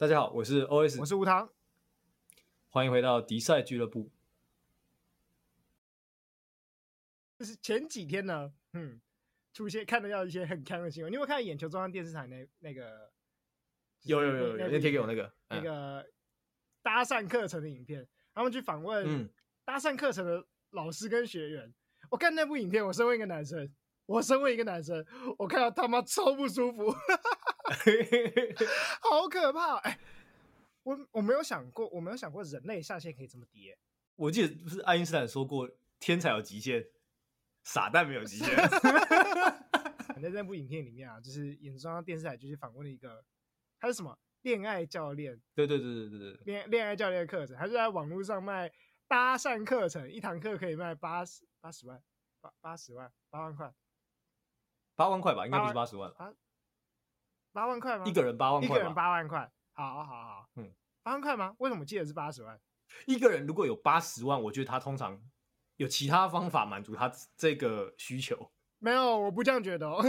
大家好，我是 OS，我是吴糖，欢迎回到迪赛俱乐部。就是前几天呢，嗯，出现看得到要一些很看的新闻。你有没有看眼球中央电视台那那个？有有有有，那贴给我那个那个搭讪课程的影片，他们去访问搭讪课程的老师跟学员。我看那部影片，我身为一个男生，我身为一个男生，我看到他妈超不舒服。好可怕！哎、欸，我我没有想过，我没有想过人类下限可以这么低。我记得不是爱因斯坦说过，天才有极限，傻蛋没有极限。在那部影片里面啊，就是演中央电视台就是访问了一个，他是什么恋爱教练？对对对对对对，恋恋爱教练的课程，他是在网络上卖搭讪课程，一堂课可以卖八十八十万，八八十万，八万块，八万块吧，应该不是八十万啊。八万块吗？一个人八万块，一个人八万块，好好好，嗯，八万块吗？为什么记得是八十万？一个人如果有八十万，我觉得他通常有其他方法满足他这个需求。没有，我不这样觉得哦。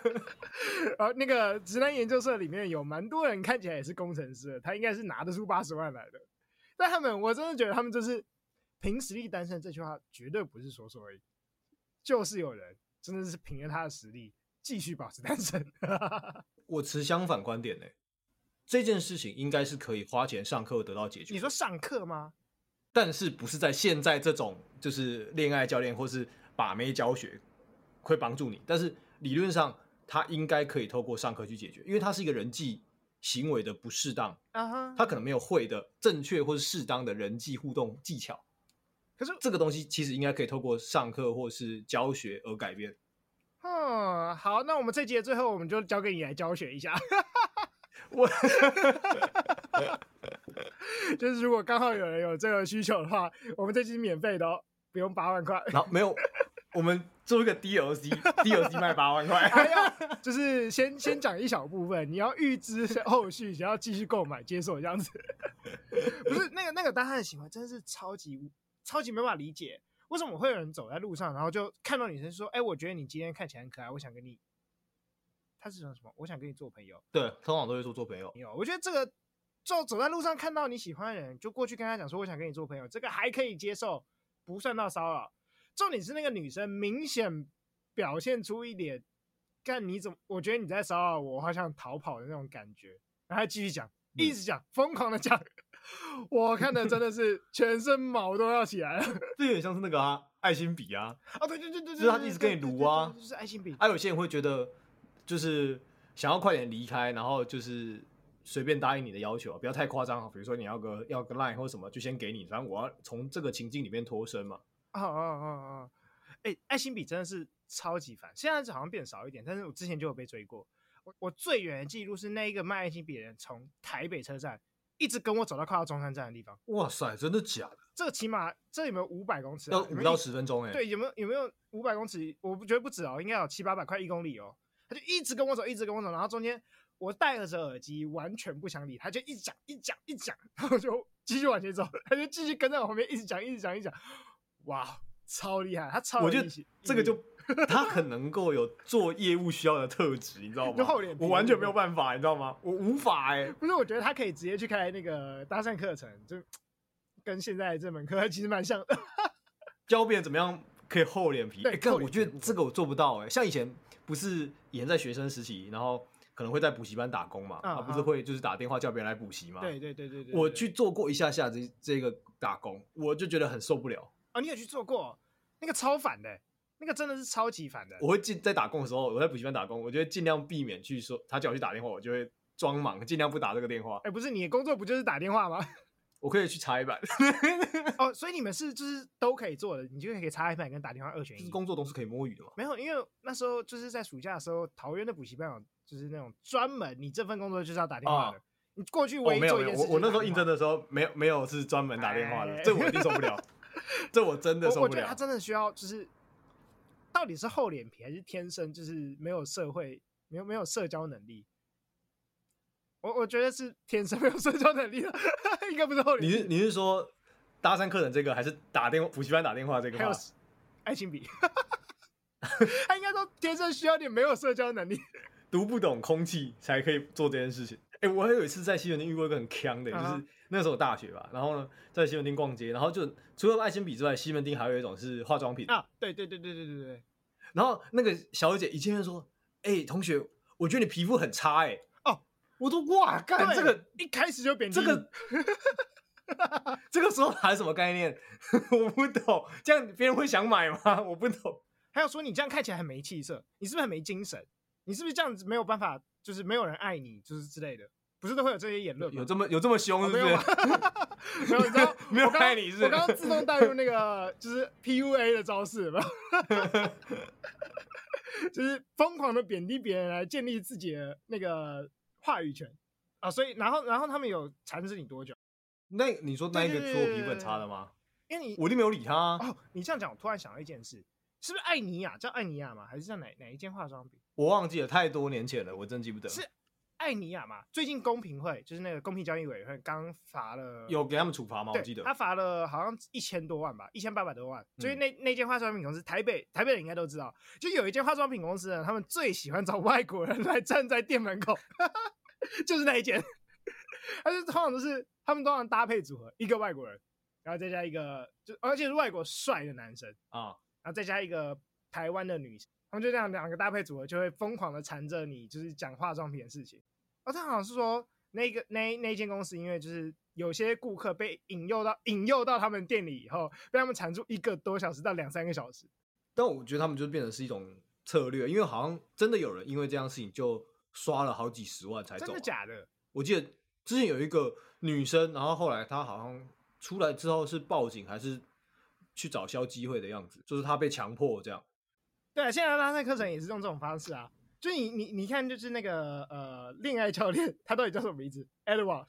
呃，那个直男研究社里面有蛮多人看起来也是工程师，他应该是拿得出八十万来的。但他们，我真的觉得他们就是凭实力单身，这句话绝对不是说说而已，就是有人真的是凭着他的实力继续保持单身。我持相反观点呢，这件事情应该是可以花钱上课得到解决。你说上课吗？但是不是在现在这种就是恋爱教练或是把妹教学会帮助你？但是理论上他应该可以透过上课去解决，因为他是一个人际行为的不适当啊，他可能没有会的正确或是适当的人际互动技巧。可是这个东西其实应该可以透过上课或是教学而改变。嗯，好，那我们这集的最后，我们就交给你来教学一下。我就是如果刚好有人有这个需求的话，我们这集是免费的哦，不用八万块。然后没有，我们做一个 DLC，DLC 卖八万块。就是先先讲一小部分，你要预知后续，想要继续购买接受这样子。不是那个那个搭讪的行为，真的是超级超级没办法理解。为什么会有人走在路上，然后就看到女生说：“哎、欸，我觉得你今天看起来很可爱，我想跟你。”他是说什么？我想跟你做朋友。对，通常都会说做朋友。有，我觉得这个就走在路上看到你喜欢的人，就过去跟他讲说：“我想跟你做朋友。”这个还可以接受，不算到骚扰。重点是那个女生明显表现出一点，看你怎么？我觉得你在骚扰我，我好像逃跑的那种感觉。然后还继续讲，一直讲，疯狂的讲。我看的真的是全身毛都要起来了，这有点像是那个啊，爱心笔啊，啊对对对对，就是他一直跟你撸啊，就是爱心笔。还有些人会觉得，就是想要快点离开，然后就是随便答应你的要求，不要太夸张，啊比如说你要个要个 line 或什么，就先给你，反正我要从这个情境里面脱身嘛。啊啊啊啊！哎，爱心笔真的是超级烦，现在好像变少一点，但是我之前就有被追过。我我最远的记录是那一个卖爱心笔的人从台北车站。一直跟我走到快到中山站的地方。哇塞，真的假的？这个起码这有没有五百公尺？要五到十分钟哎。对，有没有有没有五百公尺？我不觉得不止哦，应该有七八百，快一公里哦。他就一直跟我走，一直跟我走，然后中间我戴着耳机，完全不想理他，就一直讲，一讲，一讲，然后就继续往前走，他就继续跟在我旁边，一直讲，一直讲，一直讲。哇，超厉害！他超我觉得这个就。他很能够有做业务需要的特质，你知道吗？就厚脸皮，我完全没有办法，你知道吗？我无法哎、欸。不是，我觉得他可以直接去开那个搭讪课程，就 跟现在这门课其实蛮像的。教别人怎么样可以厚脸皮？对，可我觉得这个我做不到哎、欸。像以前不是以前在学生时期，然后可能会在补习班打工嘛，啊，不是会就是打电话叫别人来补习嘛？对对对对对。我去做过一下下这这个打工，我就觉得很受不了。啊，你有去做过？那个超烦的、欸。那个真的是超级烦的。我会尽在打工的时候，我在补习班打工，我就会尽量避免去说他叫我去打电话，我就会装忙，尽量不打这个电话。哎、欸，不是你的工作不就是打电话吗？我可以去插一板。哦，所以你们是就是都可以做的，你就可以插一板跟打电话二选一。就是工作都是可以摸鱼的嘛？没有，因为那时候就是在暑假的时候，桃园的补习班有就是那种专门你这份工作就是要打电话的。哦、你过去唯一做一件事、哦、没有没有，我我那时候应征的时候没有没有是专门打电话的，哎、这我一定受不了。这我真的受不了。我，我觉得他真的需要就是。到底是厚脸皮还是天生就是没有社会、没有没有社交能力？我我觉得是天生没有社交能力的，应该不是厚脸皮。你是你是说搭讪客人这个，还是打电话补习班打电话这个？还有爱情笔，他应该说天生需要点没有社交能力，读不懂空气才可以做这件事情。哎、欸，我还有一次在西门町遇过一个很坑的，就是那时候大学吧，然后呢，在西门町逛街，然后就除了爱心笔之外，西门町还有一种是化妆品啊，对对对对对对对。然后那个小姐一见面说：“哎、欸，同学，我觉得你皮肤很差。”哎，哦，我都哇，干这个一开始就贬低这个，这个时候还是什么概念？我不懂，这样别人会想买吗？我不懂。还有说你这样看起来很没气色，你是不是很没精神？你是不是这样子没有办法？就是没有人爱你，就是之类的，不是都会有这些言论吗？有这么有这么凶是不是？哦、没有，没有，你知道 没有爱你是，是？我刚刚自动带入那个就是 PUA 的招式，没有？就是疯狂的贬低别人来建立自己的那个话语权啊！所以，然后，然后他们有缠着你多久？那你说那一个说我皮粉差的吗？因为你我就没有理他、啊。哦，你这样讲，我突然想到一件事。是不是艾尼亚？叫艾尼亚吗？还是叫哪哪一间化妆品？我忘记了，太多年前了，我真记不得。是艾尼亚吗？最近公平会就是那个公平交易委员会刚罚了，有给他们处罚吗？我记得他罚了好像一千多万吧，一千八百多万。所以那那间化妆品公司，台北台北人应该都知道，就有一间化妆品公司呢，他们最喜欢找外国人来站在店门口，就是那一间。而且通常都是他们通常搭配组合，一个外国人，然后再加一个就而且是外国帅的男生啊。然后再加一个台湾的女生，他们就这样两个搭配组合，就会疯狂的缠着你，就是讲化妆品的事情。哦他好像是说，那个那那间公司，因为就是有些顾客被引诱到引诱到他们店里以后，被他们缠住一个多小时到两三个小时。但我觉得他们就变成是一种策略，因为好像真的有人因为这样事情就刷了好几十万才走。真的假的？我记得之前有一个女生，然后后来她好像出来之后是报警还是？去找消机会的样子，就是他被强迫这样。对啊，现在拉塞课程也是用这种方式啊。就你你你看，就是那个呃恋爱教练，他到底叫什么名字？Edward。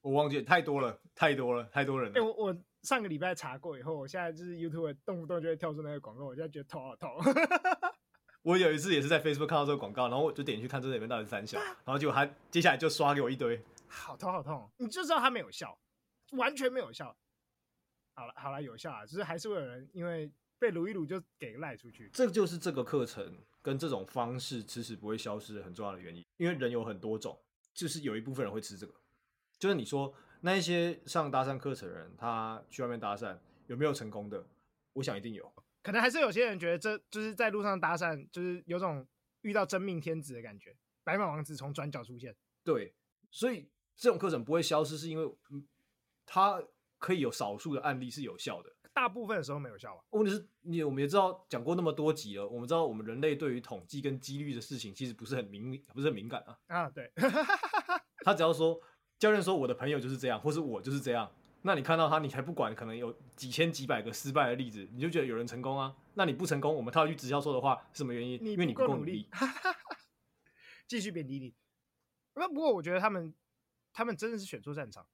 我忘记了，太多了，太多了，太多人了。哎、欸，我我上个礼拜查过以后，我现在就是 YouTube 动不动就会跳出那个广告，我现在觉得头好痛。我有一次也是在 Facebook 看到这个广告，然后我就点进去看这里面到底是三小，然后结果他接下来就刷给我一堆，好痛好痛，你就知道他没有笑，完全没有效。好了好了，有效啊，就是还是会有人因为被撸一撸就给赖出去。这就是这个课程跟这种方式迟迟不会消失的很重要的原因，因为人有很多种，就是有一部分人会吃这个。就是你说那一些上搭讪课程的人，他去外面搭讪有没有成功的？我想一定有。可能还是有些人觉得这就是在路上搭讪，就是有种遇到真命天子的感觉，白马王子从转角出现。对，所以这种课程不会消失，是因为他。可以有少数的案例是有效的，大部分的时候没有效啊。问题是你我们也知道讲过那么多集了，我们知道我们人类对于统计跟几率的事情其实不是很敏，不是很敏感啊。啊，对。他只要说教练说我的朋友就是这样，或是我就是这样，那你看到他，你还不管可能有几千几百个失败的例子，你就觉得有人成功啊？那你不成功，我们套一句直销说的话，是什么原因？因为你不够努力。继续贬低你。那不过我觉得他们他们真的是选错战场。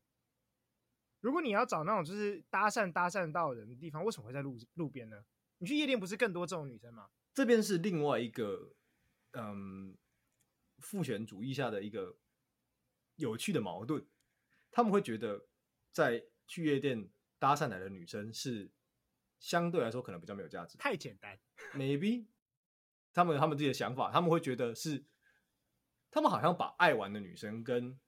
如果你要找那种就是搭讪搭讪到人的地方，为什么会在路路边呢？你去夜店不是更多这种女生吗？这边是另外一个嗯父权主义下的一个有趣的矛盾。他们会觉得在去夜店搭讪来的女生是相对来说可能比较没有价值，太简单。Maybe 他们有他们自己的想法，他们会觉得是他们好像把爱玩的女生跟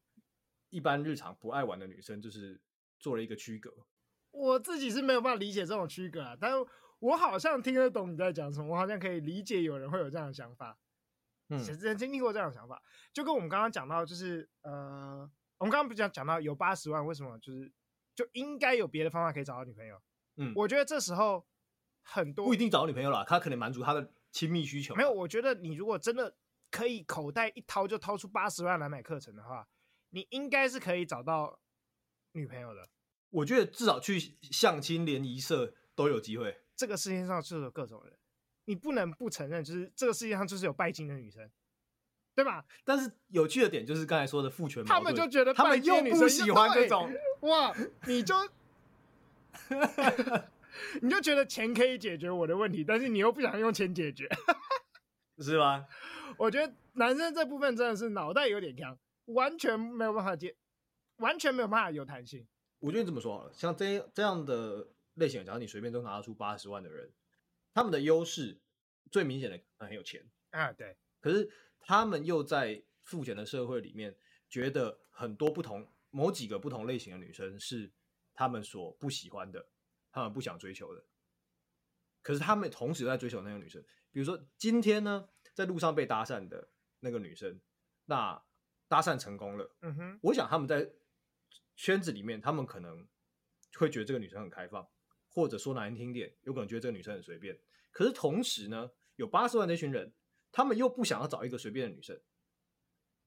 一般日常不爱玩的女生就是。做了一个区隔，我自己是没有办法理解这种区隔啊，但是我好像听得懂你在讲什么，我好像可以理解有人会有这样的想法，嗯，其实经历过这样的想法，就跟我们刚刚讲到，就是呃，我们刚刚不是讲讲到有八十万，为什么就是就应该有别的方法可以找到女朋友？嗯，我觉得这时候很多不一定找到女朋友了，他可能满足他的亲密需求。没有，我觉得你如果真的可以口袋一掏就掏出八十万来买课程的话，你应该是可以找到。女朋友的，我觉得至少去相亲联谊社都有机会。这个世界上就是有各种人，你不能不承认，就是这个世界上就是有拜金的女生，对吧？但是有趣的点就是刚才说的父权，他们就觉得他们又不喜欢这种哇，你就 你就觉得钱可以解决我的问题，但是你又不想用钱解决，是吗？我觉得男生这部分真的是脑袋有点强，完全没有办法解。完全没有办法有弹性。我觉得你这么说好了，像这这样的类型，假如你随便都拿得出八十万的人，他们的优势最明显的很有钱啊，对。可是他们又在付钱的社会里面，觉得很多不同某几个不同类型的女生是他们所不喜欢的，他们不想追求的。可是他们同时在追求那个女生，比如说今天呢，在路上被搭讪的那个女生，那搭讪成功了，嗯哼，我想他们在圈子里面，他们可能会觉得这个女生很开放，或者说难听点，有可能觉得这个女生很随便。可是同时呢，有八十万那群人，他们又不想要找一个随便的女生，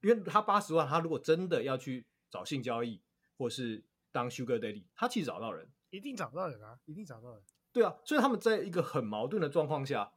因为他八十万，他如果真的要去找性交易，或是当 Sugar Daddy，他其实找到人，一定找到人啊，一定找到人。对啊，所以他们在一个很矛盾的状况下，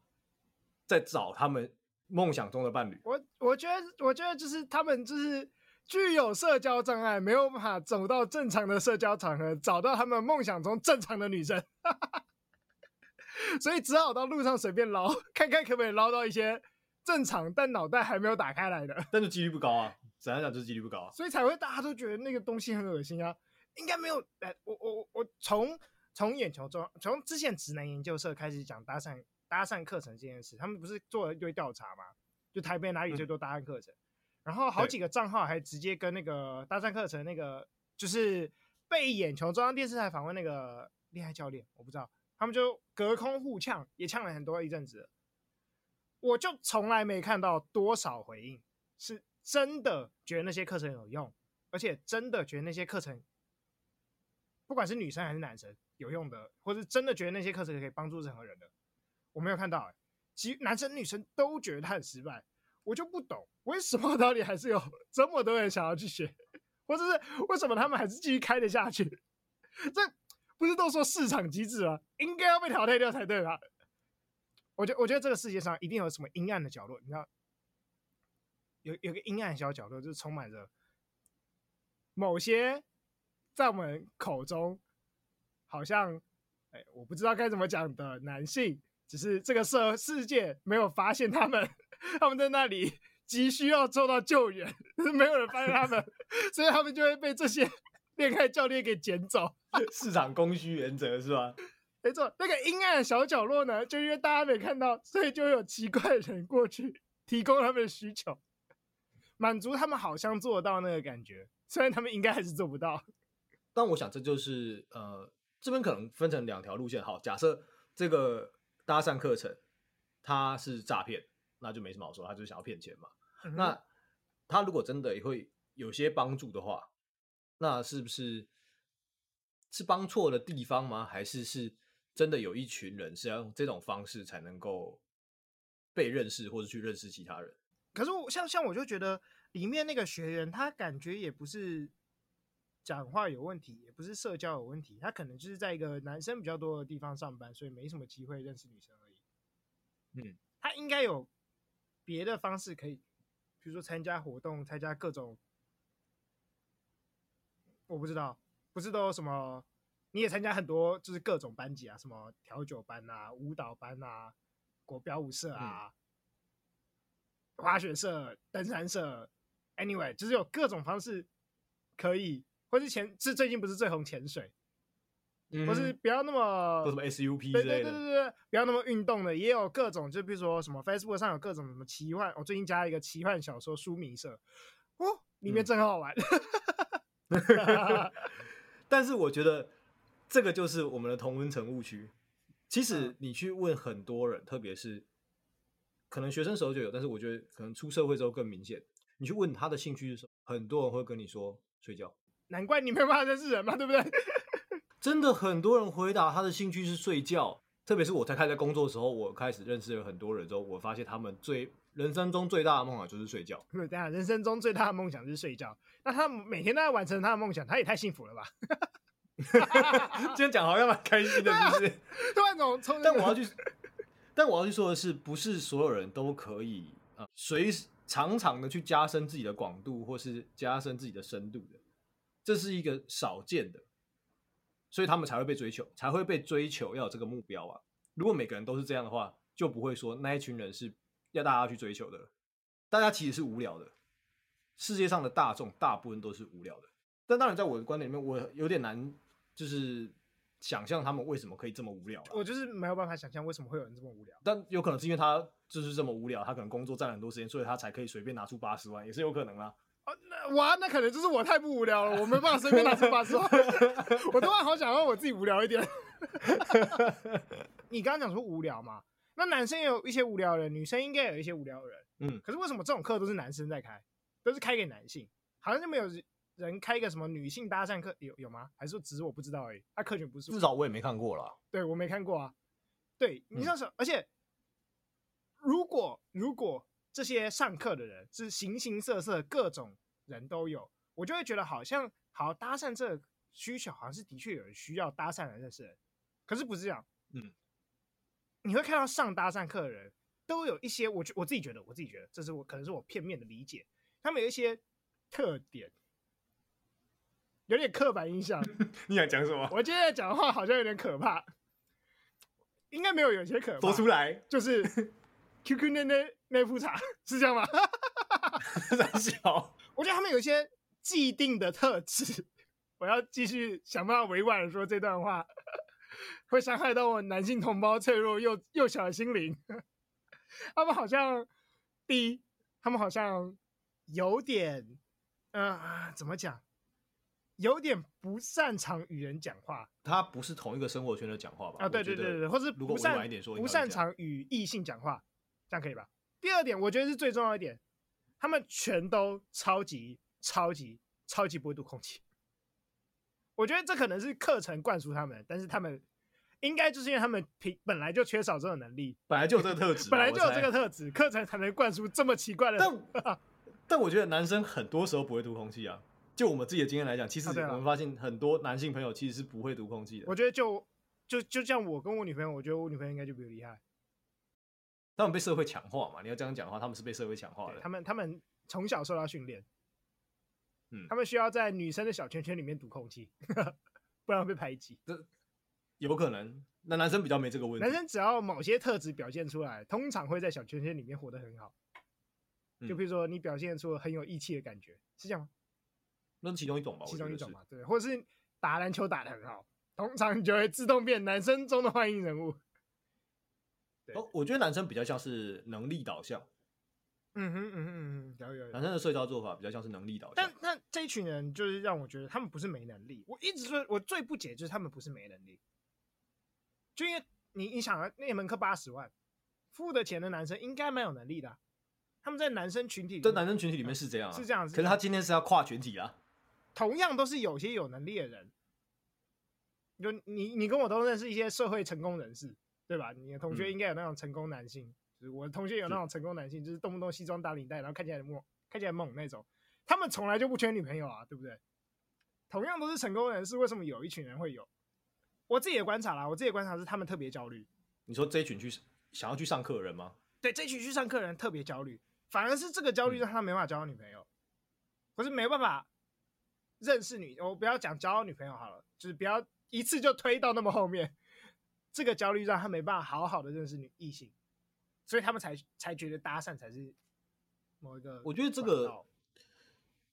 在找他们梦想中的伴侣。我我觉得，我觉得就是他们就是具有社交障碍，没有办法走到正常的社交场合，找到他们梦想中正常的女生，所以只好到路上随便捞，看看可不可以捞到一些正常但脑袋还没有打开来的。但是几率不高啊，怎样讲就是几率不高啊，所以才会大家都觉得那个东西很恶心啊。应该没有，哎，我我我从。从眼球中，从之前直男研究社开始讲搭讪搭讪课程这件事，他们不是做了一堆调查吗？就台北哪里最多搭讪课程，嗯、然后好几个账号还直接跟那个搭讪课程那个，就是被眼球中央电视台访问那个恋爱教练，我不知道，他们就隔空互呛，也呛了很多一阵子。我就从来没看到多少回应是真的觉得那些课程有用，而且真的觉得那些课程，不管是女生还是男生。有用的，或是真的觉得那些课程可以帮助任何人的，我没有看到。其实男生女生都觉得他很失败，我就不懂为什么到底还是有这么多人想要去学，或者是为什么他们还是继续开得下去？这不是都说市场机制吗？应该要被淘汰掉才对吧？我觉我觉得这个世界上一定有什么阴暗的角落，你知道，有有个阴暗小角落，就是充满着某些在我们口中。好像，哎、我不知道该怎么讲的男性，只是这个社世界没有发现他们，他们在那里急需要受到救援，可 是没有人发现他们，所以他们就会被这些 恋爱教练给捡走。市场供需原则是吧？没错，那个阴暗的小角落呢，就因为大家没看到，所以就有奇怪的人过去提供他们的需求，满足他们好像做到那个感觉，虽然他们应该还是做不到。但我想这就是呃。这边可能分成两条路线。好，假设这个搭讪课程它是诈骗，那就没什么好说，他就是想要骗钱嘛。嗯、那他如果真的也会有些帮助的话，那是不是是帮错的地方吗？还是是真的有一群人是要用这种方式才能够被认识，或者去认识其他人？可是我像像我就觉得里面那个学员，他感觉也不是。讲话有问题，也不是社交有问题，他可能就是在一个男生比较多的地方上班，所以没什么机会认识女生而已。嗯，他应该有别的方式可以，比如说参加活动，参加各种，我不知道，不是都有什么？你也参加很多，就是各种班级啊，什么调酒班啊、舞蹈班啊、国标舞社啊、嗯、滑雪社、登山社，anyway，就是有各种方式可以。或是潜是最近不是最红潜水，嗯、或是不要那么什么 SUP 之类的，对对对不要那么运动的，也有各种，就比如说什么 Facebook 上有各种什么奇幻，我最近加了一个奇幻小说书迷社，哦，里面真好玩。嗯、但是我觉得这个就是我们的同温层误区。其实你去问很多人，嗯、特别是可能学生时候就有，但是我觉得可能出社会之后更明显。你去问他的兴趣是什么，很多人会跟你说睡觉。难怪你没办法认识人嘛，对不对？真的很多人回答他的兴趣是睡觉，特别是我才开始工作的时候，我开始认识了很多人之后，我发现他们最人生中最大的梦想就是睡觉。对，等下人生中最大的梦想就是睡觉。那他每天都在完成他的梦想，他也太幸福了吧？今天讲好像蛮开心的，是不是？突然总从……但我要去，但我要去说的是，不是所有人都可以啊，随时常常的去加深自己的广度，或是加深自己的深度的。这是一个少见的，所以他们才会被追求，才会被追求要有这个目标啊！如果每个人都是这样的话，就不会说那一群人是要大家去追求的。大家其实是无聊的，世界上的大众大部分都是无聊的。但当然，在我的观点里面，我有点难，就是想象他们为什么可以这么无聊。我就是没有办法想象为什么会有人这么无聊。但有可能是因为他就是这么无聊，他可能工作占了很多时间，所以他才可以随便拿出八十万，也是有可能啊。哦，那哇，那可能就是我太不无聊了，我没办法随便拿出八十万。我突然好想让我自己无聊一点。你刚刚讲说无聊嘛？那男生也有一些无聊的人，女生应该有一些无聊的人。嗯，可是为什么这种课都是男生在开，都是开给男性，好像就没有人开一个什么女性搭讪课，有有吗？还是说只是我不知道而已？他课程不是，至少我也没看过啦。对，我没看过啊。对，你像是，嗯、而且如果如果这些上课的人是形形色色，各种人都有，我就会觉得好像好搭讪这个需求，好像是的确有人需要搭讪来认识人，可是不是这样。嗯。你会看到上搭讪课的人都有一些，我我自己觉得，我自己觉得，这是我可能是我片面的理解，他们有一些特点，有点刻板印象。你想讲什么？我今天讲的话好像有点可怕，应该没有有些可怕。说出来，就是 QQ 内内内裤衩是这样吗？很小。我觉得他们有一些既定的特质，我要继续想办法委婉的说这段话。会伤害到我男性同胞脆弱又幼小的心灵。他们好像，第一，他们好像有点，嗯、呃，怎么讲？有点不擅长与人讲话。他不是同一个生活圈的讲话吧？啊，对对对对，或是不擅不擅长与异性讲话，这样可以吧？第二点，我觉得是最重要一点，他们全都超级超级超级不会读空气。我觉得这可能是课程灌输他们，但是他们。应该就是因为他们平本来就缺少这种能力，本来就有这个特质，本来就有这个特质，课程才能灌输这么奇怪的。但 但我觉得男生很多时候不会读空气啊。就我们自己的经验来讲，其实我们发现很多男性朋友其实是不会读空气的。我觉得就就就像我跟我女朋友，我觉得我女朋友应该就比我厉害。他们被社会强化嘛？你要这样讲的话，他们是被社会强化的。他们他们从小受到训练，嗯，他们需要在女生的小圈圈里面读空气，不然会被排挤。这有可能，那男生比较没这个问题。男生只要某些特质表现出来，通常会在小圈圈里面活得很好。就比如说，你表现出很有义气的感觉，是这样吗？那是其中一种吧，其中一种嘛，对，或者是打篮球打得很好，通常你就会自动变男生中的欢迎人物。哦，我觉得男生比较像是能力导向。嗯哼嗯哼嗯哼，有有有。男生的社交做法比较像是能力导向。但那这一群人就是让我觉得他们不是没能力。我一直说，我最不解就是他们不是没能力。就因为你，你想啊，那门课八十万，付的钱的男生应该蛮有能力的，啊。他们在男生群体里，在男生群体里面是这样，啊，是这样。可是他今天是要跨群体啊。同样都是有些有能力的人，就你，你跟我都认识一些社会成功人士，对吧？你的同学应该有那种成功男性，嗯、就是我的同学有那种成功男性，就是动不动西装打领带，然后看起来猛，看起来猛那种。他们从来就不缺女朋友啊，对不对？同样都是成功人士，为什么有一群人会有？我自己的观察啦，我自己的观察是他们特别焦虑。你说这一群去想要去上课的人吗？对，这一群去上课的人特别焦虑，反而是这个焦虑让他没办法交到女朋友，可、嗯、是没办法认识女。我不要讲交到女朋友好了，就是不要一次就推到那么后面。这个焦虑让他没办法好好的认识女异性，所以他们才才觉得搭讪才是某一个。我觉得这个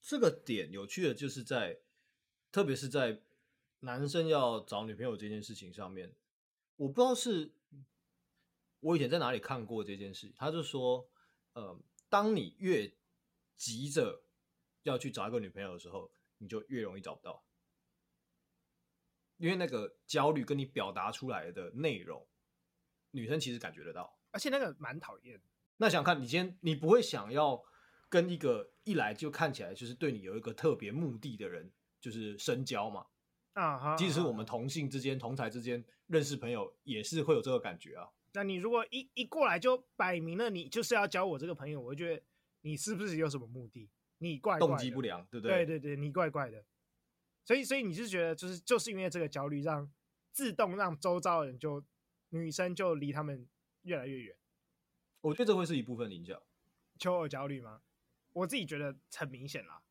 这个点有趣的就是在，特别是在。男生要找女朋友这件事情上面，我不知道是，我以前在哪里看过这件事。他就说，呃，当你越急着要去找一个女朋友的时候，你就越容易找不到，因为那个焦虑跟你表达出来的内容，女生其实感觉得到，而且那个蛮讨厌。那想看你今天，你不会想要跟一个一来就看起来就是对你有一个特别目的的人，就是深交嘛？啊哈，即使我们同性之间、同台之间认识朋友，也是会有这个感觉啊。那你如果一一过来就摆明了，你就是要交我这个朋友，我就觉得你是不是有什么目的？你怪怪的，动机不良，对不对？对对对，你怪怪的。所以，所以你是觉得，就是就是因为这个焦虑，让自动让周遭的人就女生就离他们越来越远。我觉得这会是一部分影响。求偶焦虑吗？我自己觉得很明显啦。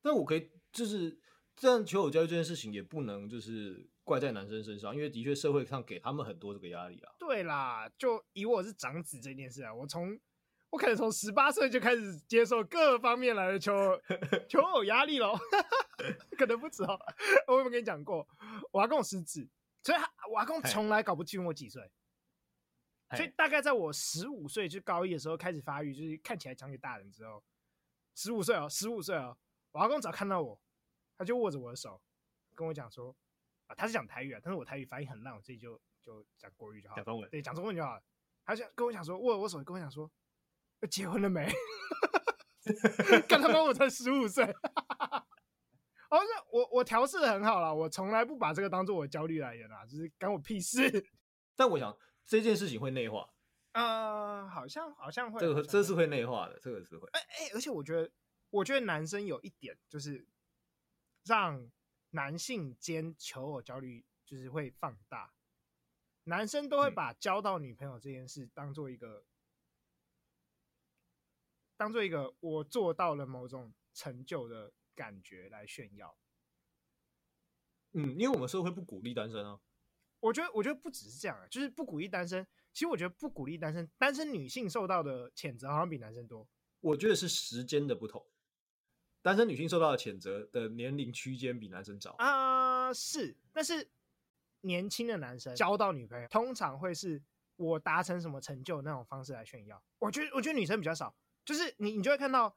但我可以就是。这样求偶焦虑这件事情也不能就是怪在男生身上，因为的确社会上给他们很多这个压力啊。对啦，就以我是长子这件事啊，我从我可能从十八岁就开始接受各方面来的求 求偶压力咯，可能不止哦。我有没有跟你讲过？我阿公我失智，所以我阿公从来搞不清我几岁。所以大概在我十五岁，就高一的时候开始发育，就是看起来长给大人之后，十五岁哦，十五岁哦，我阿公只要看到我，他就握着我的手，跟我讲说，啊，他是讲台语啊，但是我台语发音很烂，我自己就就讲国语就好，讲中文，对，讲中文就好了。他就跟我讲说，握我手，跟我讲说，结婚了没？干他妈，我才十五岁。哦，那我我调试的很好了，我从来不把这个当做我焦虑来源啊，就是干我屁事。但我想。这件事情会内化，呃，好像好像会，这个这是会内化的，这个是会。哎哎，而且我觉得，我觉得男生有一点就是，让男性间求偶焦虑就是会放大，男生都会把交到女朋友这件事当做一个，嗯、当做一个我做到了某种成就的感觉来炫耀。嗯，因为我们社会不鼓励单身啊。我觉得，我觉得不只是这样啊，就是不鼓励单身。其实我觉得不鼓励单身，单身女性受到的谴责好像比男生多。我觉得是时间的不同，单身女性受到的谴责的年龄区间比男生早啊、呃。是，但是年轻的男生交到女朋友，通常会是我达成什么成就那种方式来炫耀。我觉得，我觉得女生比较少，就是你，你就会看到，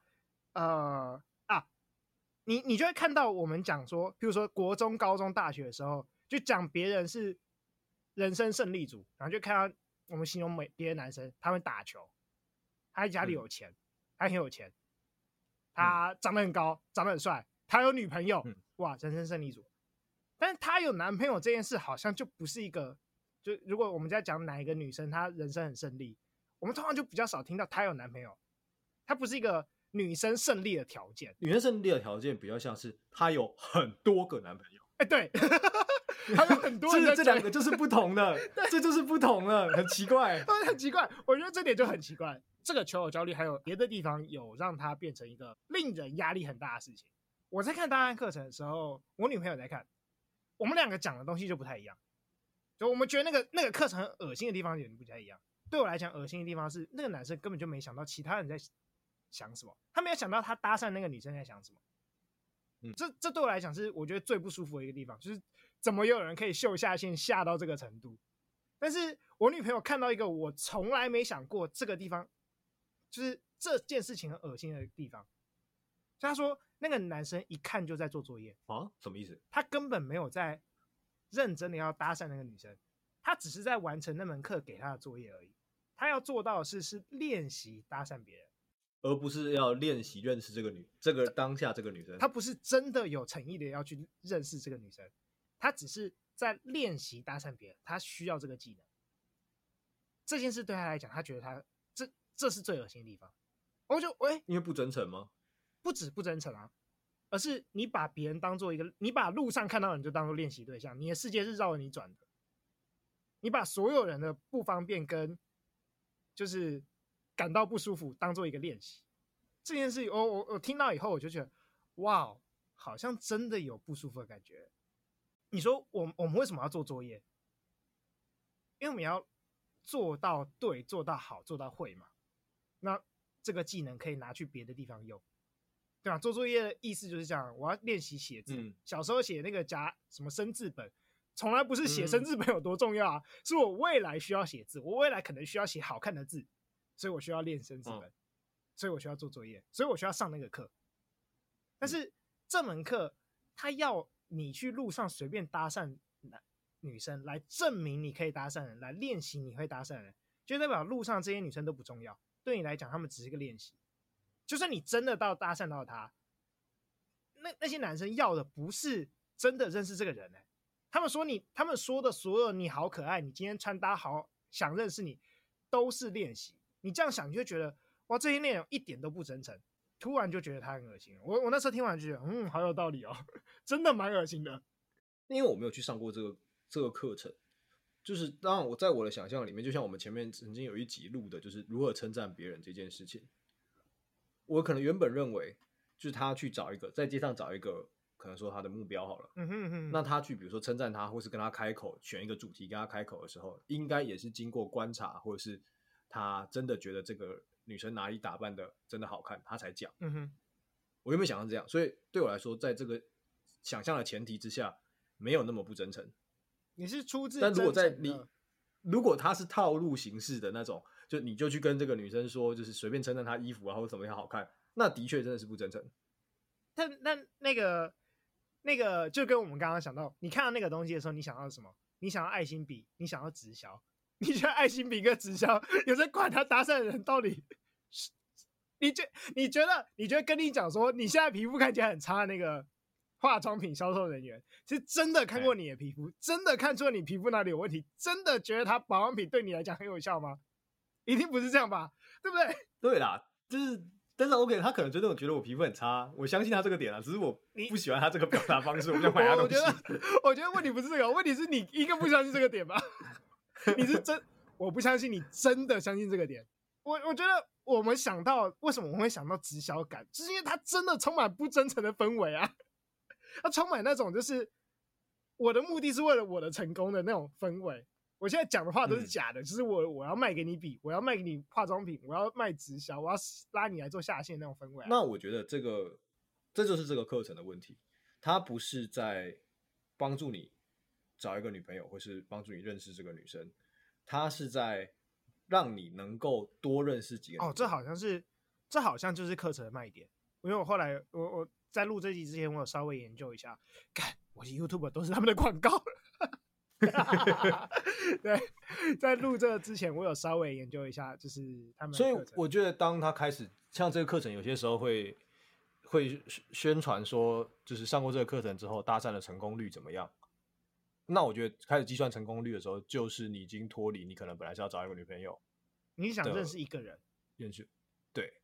呃啊，你你就会看到我们讲说，譬如说国中、高中、大学的时候，就讲别人是。人生胜利组，然后就看到我们形容每别的男生，他们打球，他家里有钱，嗯、他很有钱，他长得很高，长得很帅，他有女朋友，嗯、哇，人生胜利组。但是他有男朋友这件事，好像就不是一个，就如果我们在讲哪一个女生她人生很胜利，我们通常就比较少听到她有男朋友，她不是一个女生胜利的条件。女生胜利的条件比较像是她有很多个男朋友。哎，对。她有很多，这这两个就是不同的，这就是不同了，很奇怪，很奇怪。我觉得这点就很奇怪。这个求偶焦虑还有别的地方有让它变成一个令人压力很大的事情。我在看大案课程的时候，我女朋友在看，我们两个讲的东西就不太一样。就我们觉得那个那个课程很恶心的地方有点不太一样。对我来讲，恶心的地方是那个男生根本就没想到其他人在想什么，他没有想到他搭讪那个女生在想什么。嗯，这这对我来讲是我觉得最不舒服的一个地方，就是。怎么有人可以秀下限下到这个程度？但是我女朋友看到一个我从来没想过这个地方，就是这件事情很恶心的地方。她说那个男生一看就在做作业啊，什么意思？他根本没有在认真的要搭讪那个女生，他只是在完成那门课给他的作业而已。他要做到的是是练习搭讪别人，而不是要练习认识这个女这个当下这个女生。他不是真的有诚意的要去认识这个女生。他只是在练习搭讪别人，他需要这个技能。这件事对他来讲，他觉得他这这是最恶心的地方。我就喂，因为不真诚吗？不止不真诚啊，而是你把别人当做一个，你把路上看到的人就当做练习对象，你的世界是绕着你转的。你把所有人的不方便跟就是感到不舒服当做一个练习。这件事情，我我我听到以后，我就觉得，哇，好像真的有不舒服的感觉。你说我我们为什么要做作业？因为我们要做到对，做到好，做到会嘛。那这个技能可以拿去别的地方用，对吧？做作业的意思就是这样，我要练习写字。嗯、小时候写那个夹什么生字本，从来不是写生字本有多重要啊，嗯、是我未来需要写字，我未来可能需要写好看的字，所以我需要练生字本，哦、所以我需要做作业，所以我需要上那个课。但是这门课他要。你去路上随便搭讪男女生来证明你可以搭讪人，来练习你会搭讪人，就代表路上这些女生都不重要。对你来讲，她们只是个练习。就算你真的到搭讪到他，那那些男生要的不是真的认识这个人呢、欸。他们说你，他们说的所有你好可爱，你今天穿搭好，想认识你，都是练习。你这样想，你就会觉得哇，这些内容一点都不真诚。突然就觉得他很恶心，我我那时候听完就觉得，嗯，好有道理哦，真的蛮恶心的。因为我没有去上过这个这个课程，就是当然我在我的想象里面，就像我们前面曾经有一集录的，就是如何称赞别人这件事情。我可能原本认为，就是他去找一个在街上找一个，可能说他的目标好了，嗯哼哼，那他去比如说称赞他，或是跟他开口选一个主题跟他开口的时候，应该也是经过观察，或者是他真的觉得这个。女生哪里打扮的真的好看，他才讲。嗯哼，我有没有想到这样？所以对我来说，在这个想象的前提之下，没有那么不真诚。你是出自，但如果在你，如果他是套路形式的那种，就你就去跟这个女生说，就是随便称赞她衣服啊，或者怎么样好看，那的确真的是不真诚。但那那个那个就跟我们刚刚想到，你看到那个东西的时候，你想要什么？你想要爱心笔，你想要直销？你觉得爱心饼跟直销有在管他搭讪的人到底？你觉你觉得你觉得跟你讲说你现在皮肤看起来很差的那个化妆品销售人员，是真的看过你的皮肤，真的看出了你皮肤哪里有问题，真的觉得他保养品对你来讲很有效吗？一定不是这样吧？对不对？对啦，就是，但是 OK，他可能真的觉得我皮肤很差，我相信他这个点啊，只是我不喜欢他这个表达方式，我就买他东西。我觉得，我觉得问题不是这个，问题是你一个不相信这个点吧？你是真，我不相信你真的相信这个点。我我觉得我们想到为什么我们会想到直销感，就是因为它真的充满不真诚的氛围啊。它充满那种就是我的目的是为了我的成功的那种氛围。我现在讲的话都是假的，嗯、就是我我要卖给你笔，我要卖给你化妆品，我要卖直销，我要拉你来做下线那种氛围。那我觉得这个这就是这个课程的问题，它不是在帮助你找一个女朋友，或是帮助你认识这个女生，它是在让你能够多认识几个。哦，这好像是这好像就是课程的卖点，因为我后来我我。在录这集之前，我有稍微研究一下，看我的 YouTube 都是他们的广告。对，在录这个之前，我有稍微研究一下，就是他们。所以我觉得，当他开始像这个课程，有些时候会会宣传说，就是上过这个课程之后，搭讪的成功率怎么样？那我觉得开始计算成功率的时候，就是你已经脱离你可能本来是要找一个女朋友，你想认识一个人，认识，对，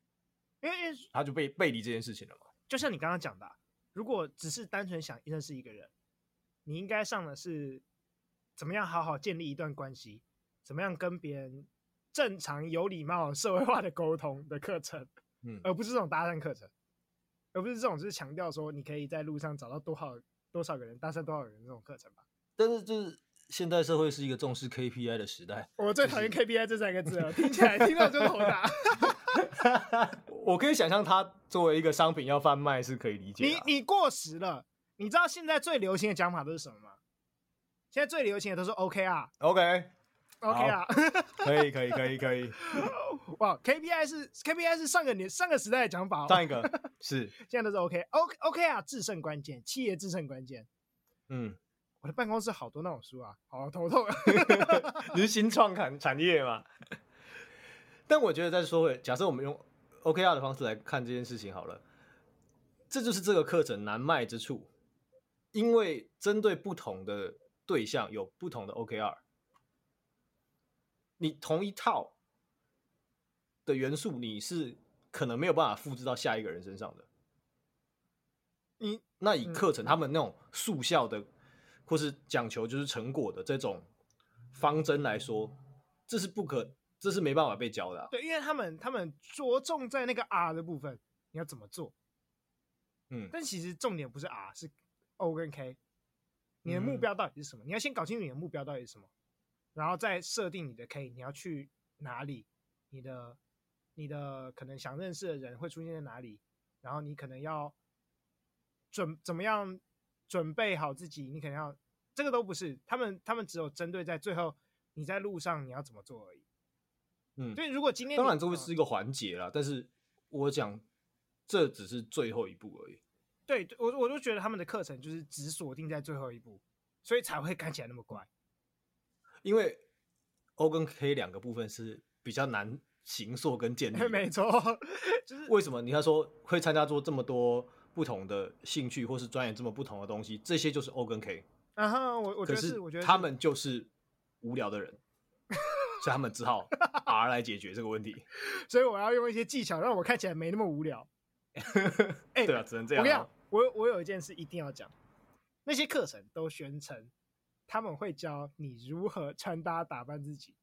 因为他就背背离这件事情了嘛。就像你刚刚讲的，如果只是单纯想认识一个人，你应该上的是怎么样好好建立一段关系，怎么样跟别人正常、有礼貌、社会化的沟通的课程，嗯，而不是这种搭讪课程，而不是这种就是强调说你可以在路上找到多少多少个人搭讪多少人这种课程吧。但是就是现代社会是一个重视 KPI 的时代，我最讨厌 KPI 这三个字了，听起来听到就头大。我可以想象，它作为一个商品要贩卖是可以理解的。你你过时了，你知道现在最流行的讲法都是什么吗？现在最流行的都是 OK 啊，OK。OK 啊，可以可以可以可以。哇，KPI 是 KPI 是上个年上个时代的讲法，上一个是现在都是 OK，OK OK 啊，制胜关键，企业制胜关键。嗯，我的办公室好多那种书啊，好头痛。你是新创产产业吗？但我觉得再说回，假设我们用 OKR 的方式来看这件事情好了，这就是这个课程难卖之处，因为针对不同的对象有不同的 OKR，你同一套的元素你是可能没有办法复制到下一个人身上的。你那以课程他们那种速效的，或是讲求就是成果的这种方针来说，这是不可。这是没办法被教的，啊，对，因为他们他们着重在那个 R 的部分，你要怎么做？嗯，但其实重点不是 R，是 O 跟 K，你的目标到底是什么？嗯、你要先搞清楚你的目标到底是什么，然后再设定你的 K，你要去哪里？你的你的可能想认识的人会出现在哪里？然后你可能要准怎么样准备好自己？你可能要这个都不是，他们他们只有针对在最后你在路上你要怎么做而已。嗯，所以，如果今天当然这会是一个环节啦，但是我讲这只是最后一步而已。对，我我就觉得他们的课程就是只锁定在最后一步，所以才会看起来那么怪。因为 O 跟 K 两个部分是比较难行塑跟建立。没错，就是为什么你要说会参加做这么多不同的兴趣或是专业这么不同的东西，这些就是 O 跟 K。啊哈，我我觉得是，我觉得他们就是无聊的人。所以他们只好 R 来解决这个问题，所以我要用一些技巧让我看起来没那么无聊。哎、欸，对啊，只能这样。我跟你讲，我我有一件事一定要讲，那些课程都宣称他们会教你如何穿搭打扮自己，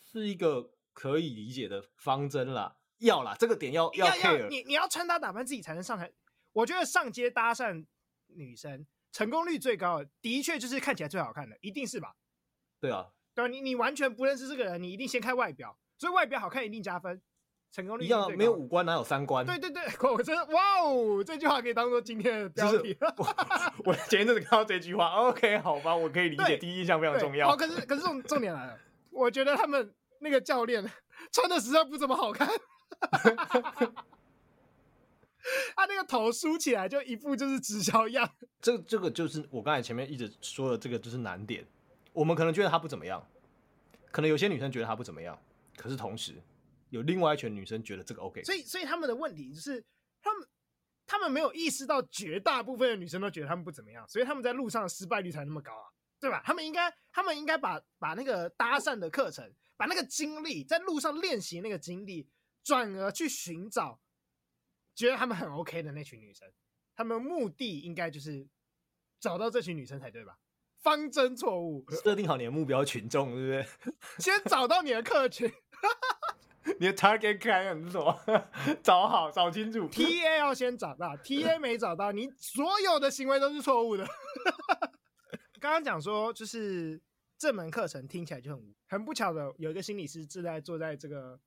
是一个可以理解的方针啦。要啦，这个点要要 care，要你你要穿搭打扮自己才能上台。我觉得上街搭讪女生成功率最高的，的确就是看起来最好看的，一定是吧？对啊。对，你你完全不认识这个人，你一定先看外表，所以外表好看一定加分。成功率一样，没有五官哪有三观？对对对，我真的哇哦，这句话可以当做今天的标题。我，我前一阵子看到这句话，OK，好吧，我可以理解，第一印象非常重要。哦，可是可是重重点来了，我觉得他们那个教练穿的实在不怎么好看。他那个头梳起来就一副就是直销样，这这个就是我刚才前面一直说的这个就是难点。我们可能觉得他不怎么样，可能有些女生觉得他不怎么样，可是同时有另外一群女生觉得这个 OK。所以所以他们的问题就是他们他们没有意识到绝大部分的女生都觉得他们不怎么样，所以他们在路上的失败率才那么高啊，对吧？他们应该他们应该把把那个搭讪的课程，把那个经历在路上练习那个经历，转而去寻找。觉得他们很 OK 的那群女生，他们目的应该就是找到这群女生才对吧？方针错误，设定好你的目标群众，对不对？先找到你的客群，你的 target client 是什么？找好，找清楚。TA 要先找到，TA 没找到，你所有的行为都是错误的。刚刚讲说，就是这门课程听起来就很无，很不巧的，有一个心理师正在坐在这个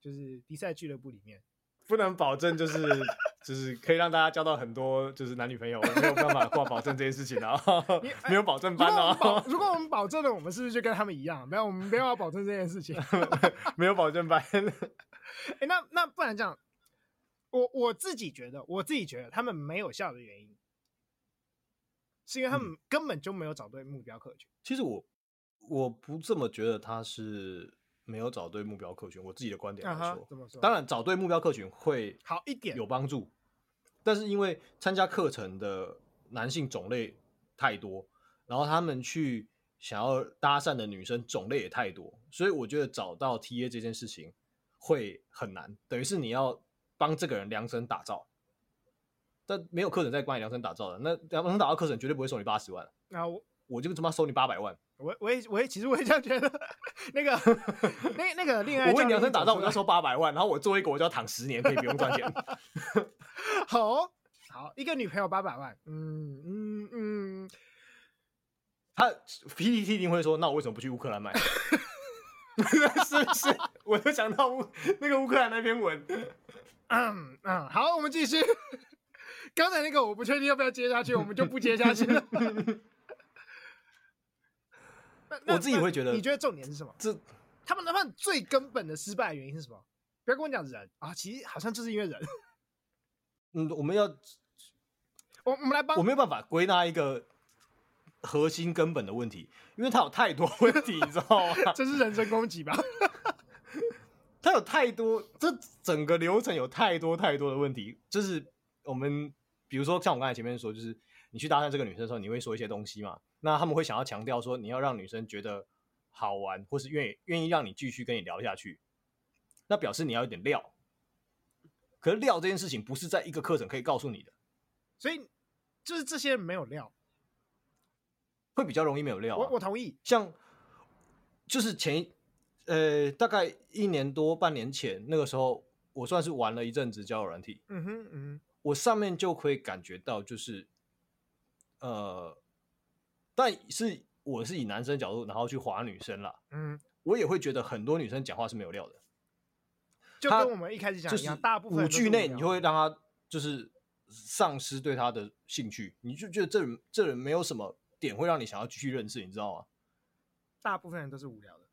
就是比赛俱乐部里面。不能保证，就是 就是可以让大家交到很多就是男女朋友，我没有办法挂保证这件事情啊，没有保证班啊。如果我们保证了，我们是不是就跟他们一样？没有，我们没有要保证这件事情，没有保证班。哎，那那不然这样，我我自己觉得，我自己觉得他们没有效的原因，是因为他们根本就没有找对目标客群。其实我我不这么觉得，他是。没有找对目标客群，我自己的观点来说，uh 当然找对目标客群会好一点，有帮助。但是因为参加课程的男性种类太多，然后他们去想要搭讪的女生种类也太多，所以我觉得找到 TA 这件事情会很难。等于是你要帮这个人量身打造，但没有课程在帮你量身打造的，那量身打造课程绝对不会收你八十万。那我我就他妈收你八百万。我我也我也其实我也这样觉得，那个 那那个恋爱，我为量身打造，我要收八百万，然后我做一个我就要躺十年，可以不用赚钱。好好，一个女朋友八百万，嗯嗯嗯，他 PPT 一定会说，那我为什么不去乌克兰买？是不是？我就想到乌那个乌克兰那篇文。嗯嗯，好，我们继续。刚才那个我不确定要不要接下去，我们就不接下去了。我自己会觉得，你觉得重点是什么？这他们的话最根本的失败的原因是什么？不要跟我讲人啊，其实好像就是因为人。嗯，我们要，我我们来帮，我没有办法归纳一个核心根本的问题，因为它有太多问题，你知道吗？这是人身攻击吧？它有太多，这整个流程有太多太多的问题，就是我们比如说像我刚才前面说，就是你去搭讪这个女生的时候，你会说一些东西嘛？那他们会想要强调说，你要让女生觉得好玩，或是愿意愿意让你继续跟你聊下去，那表示你要有点料。可是料这件事情不是在一个课程可以告诉你的，所以就是这些人没有料，会比较容易没有料啊。我我同意。像就是前一呃大概一年多半年前那个时候，我算是玩了一阵子交友软体。嗯哼嗯哼，我上面就可以感觉到就是呃。但是我是以男生角度，然后去划女生啦。嗯，我也会觉得很多女生讲话是没有料的，就跟我们一开始讲一样，大部分五句内你就会让他就是丧失对他的兴趣，你就觉得这人这人没有什么点会让你想要继续认识，你知道吗？大部分人都是无聊的，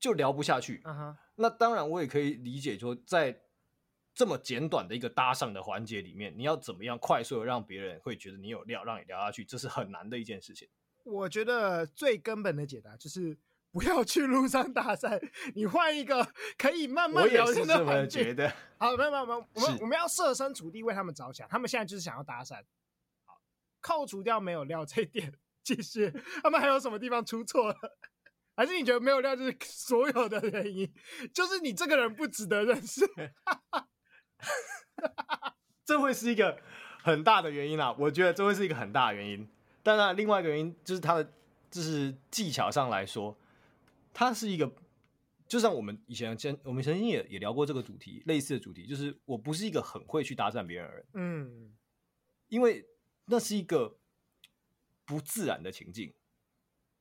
就聊不下去。Uh-huh. 那当然，我也可以理解说，在这么简短的一个搭讪的环节里面，你要怎么样快速的让别人会觉得你有料，让你聊下去，这是很难的一件事情。我觉得最根本的解答就是不要去路上搭讪，你换一个可以慢慢聊天的环境。好，没有没有没有，我们我们要设身处地为他们着想，他们现在就是想要搭讪。好，扣除掉没有料这一点，继续，他们还有什么地方出错了？还是你觉得没有料就是所有的原因？就是你这个人不值得认识？这会是一个很大的原因啊！我觉得这会是一个很大的原因。当然，另外一个原因就是他的，就是技巧上来说，他是一个，就像我们以前先我们曾经也也聊过这个主题，类似的主题，就是我不是一个很会去搭讪别人的人，嗯，因为那是一个不自然的情境。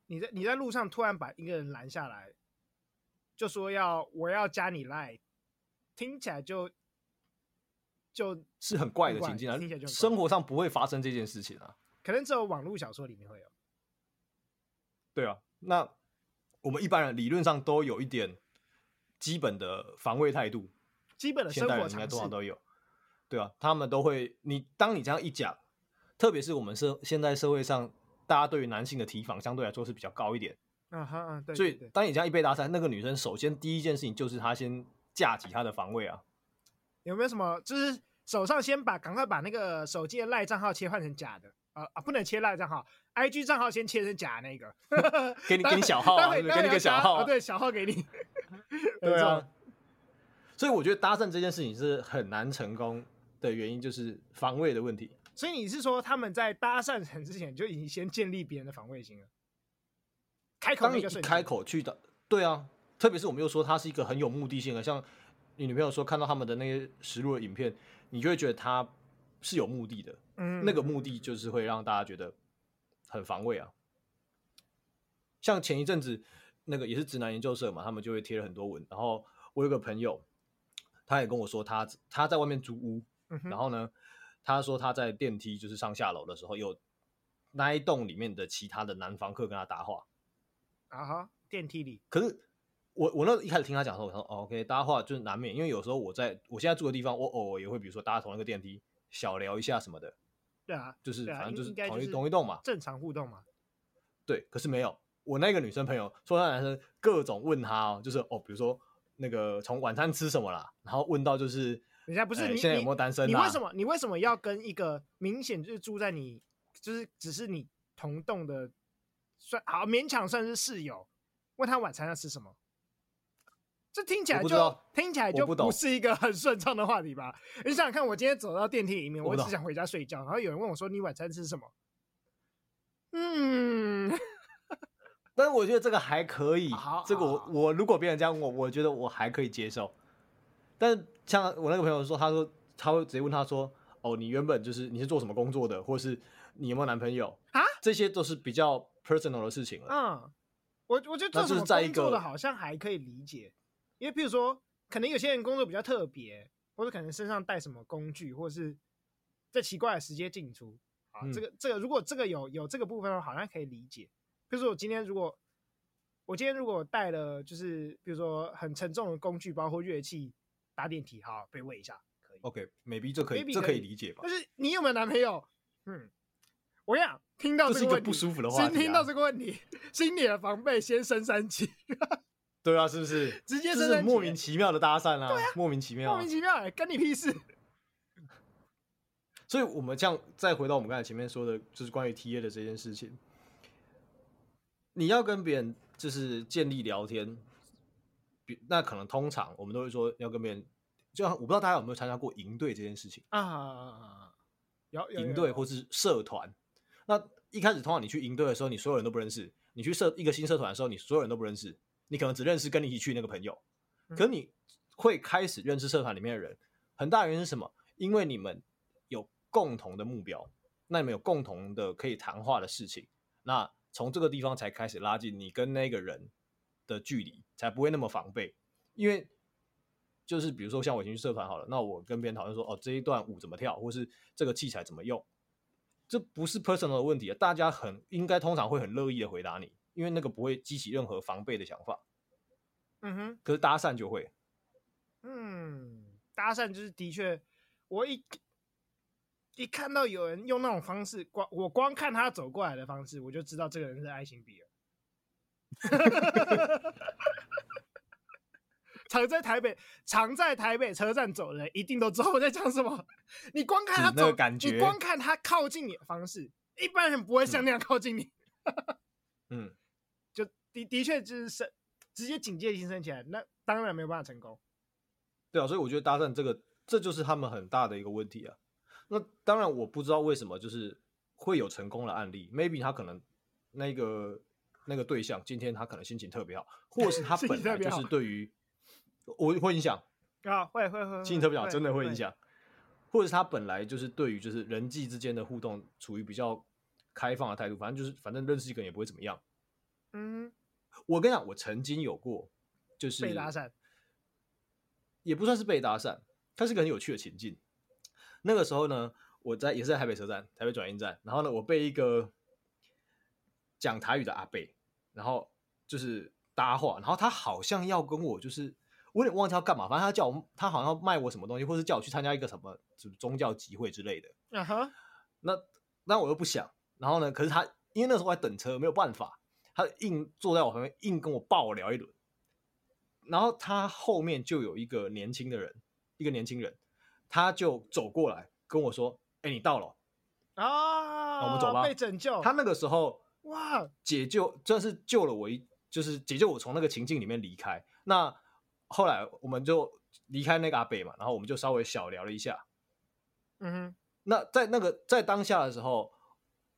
你在你在路上突然把一个人拦下来，就说要我要加你 Line，听起来就就是很怪的情境啊，生活上不会发生这件事情啊，可能只有网络小说里面会有。对啊，那我们一般人理论上都有一点基本的防卫态度，基本的生活常识应该多少都有。对啊，他们都会，你当你这样一讲，特别是我们社现在社会上，大家对于男性的提防相对来说是比较高一点。啊哈啊，对，所以当你这样一被搭讪，那个女生首先第一件事情就是她先架起她的防卫啊。有没有什么？就是手上先把赶快把那个手机的赖账号切换成假的啊啊！不能切赖账号，IG 账号先切成假那个。给你给你小号啊，给你个小号啊，对，小号给你。对啊。所以我觉得搭讪这件事情是很难成功的原因，就是防卫的问题。所以你是说他们在搭讪成之前就已经先建立别人的防卫心了？开口那个瞬间，开口去的，对啊，特别是我们又说他是一个很有目的性的，像你女朋友说看到他们的那些实录的影片，你就会觉得他是有目的的，嗯，那个目的就是会让大家觉得很防卫啊。像前一阵子那个也是直男研究社嘛，他们就会贴了很多文，然后我有个朋友，他也跟我说他他在外面租屋，嗯、然后呢，他说他在电梯就是上下楼的时候，有那一栋里面的其他的男房客跟他搭话。啊哈！电梯里，可是我我那一开始听他讲的时候，我说、哦、OK，搭话就是难免，因为有时候我在我现在住的地方，我偶尔也会比如说搭同一个电梯，小聊一下什么的。对啊，就是反正就是同一同一栋嘛，正常互动嘛。对，可是没有，我那个女生朋友说，她男生各种问她哦，就是哦，比如说那个从晚餐吃什么啦，然后问到就是人家不是、欸、你现在有没有单身、啊？你为什么你为什么要跟一个明显就是住在你就是只是你同栋的？算好勉强算是室友，问他晚餐要吃什么，这听起来就听起来就不是一个很顺畅的话题吧？你想想看，我今天走到电梯里面，我只想回家睡觉，然后有人问我说：“你晚餐吃什么？”嗯，但是我觉得这个还可以，这个我我如果别人这样问我，我觉得我还可以接受。但像我那个朋友说，他说他会直接问他说：“哦，你原本就是你是做什么工作的，或是你有没有男朋友啊？”这些都是比较。personal 的事情了。嗯，我我觉得做什么工作的好像还可以理解，因为譬如说，可能有些人工作比较特别，或者可能身上带什么工具，或者是在奇怪的时间进出啊。这个这个，如果这个有有这个部分的话，好像可以理解。比如说我今天如果我今天如果带了就是比如说很沉重的工具包括乐器搭电梯，好，被问一下可以。OK，maybe、okay, 这可以，这可以理解吧？但是你有没有男朋友？嗯。我想听到这个问题，不舒服的话啊，先听到这个问题，心里的防备先升三级。对啊，是不是？直接升三级，莫名其妙的搭讪啊，对啊，莫名其妙，莫名其妙，欸，跟你屁事。所以，我们这样再回到我们刚才前面说的，就是关于 TA 的这件事情。你要跟别人就是建立聊天，那可能通常我们都会说要跟别人，就像我不知道大家有没有参加过营队这件事情啊？有营队或是社团。那一开始，通常你去营队的时候，你所有人都不认识；你去社一个新社团的时候，你所有人都不认识。你可能只认识跟你一起去那个朋友，可你会开始认识社团里面的人。很大原因是什么？因为你们有共同的目标，那你们有共同的可以谈话的事情。那从这个地方才开始拉近你跟那个人的距离，才不会那么防备。因为就是比如说，像我已经去社团好了，那我跟别人讨论说，哦，这一段舞怎么跳，或是这个器材怎么用。这不是 personal 的问题啊，大家很应该通常会很乐意的回答你，因为那个不会激起任何防备的想法。嗯哼，可是搭讪就会。嗯，搭讪就是的确，我一一看到有人用那种方式，光我光看他走过来的方式，我就知道这个人是爱心比尔。常在台北，常在台北车站走的人，一定都知道我在讲什么。你光看他走，你光看他靠近你的方式，一般人不会像那样靠近你。嗯，就的的确就是升，直接警戒性升起来，那当然没有办法成功。对啊，所以我觉得搭讪这个，这就是他们很大的一个问题啊。那当然我不知道为什么，就是会有成功的案例。Maybe 他可能那个那个对象今天他可能心情特别好，或者是他本来就是对于。我会影响 啊，会会会，心情特别好，真的会影响，或者是他本来就是对于就是人际之间的互动处于比较开放的态度，反正就是反正认识一个人也不会怎么样。嗯，我跟你讲，我曾经有过，就是被搭讪，也不算是被搭讪，它是个很有趣的情境。那个时候呢，我在也是在台北车站，台北转运站，然后呢，我被一个讲台语的阿贝，然后就是搭话，然后他好像要跟我就是。我有点忘记要干嘛，反正他叫我，他好像要卖我什么东西，或是叫我去参加一个什么什么宗教集会之类的。嗯哼，那那我又不想，然后呢，可是他因为那时候我在等车，没有办法，他硬坐在我旁边，硬跟我爆聊一轮。然后他后面就有一个年轻的人，一个年轻人，他就走过来跟我说：“哎、欸，你到了啊，我们走吧。”被拯救。他那个时候哇，解救，真是救了我一，就是解救我从那个情境里面离开。那。后来我们就离开那个阿北嘛，然后我们就稍微小聊了一下。嗯哼，那在那个在当下的时候，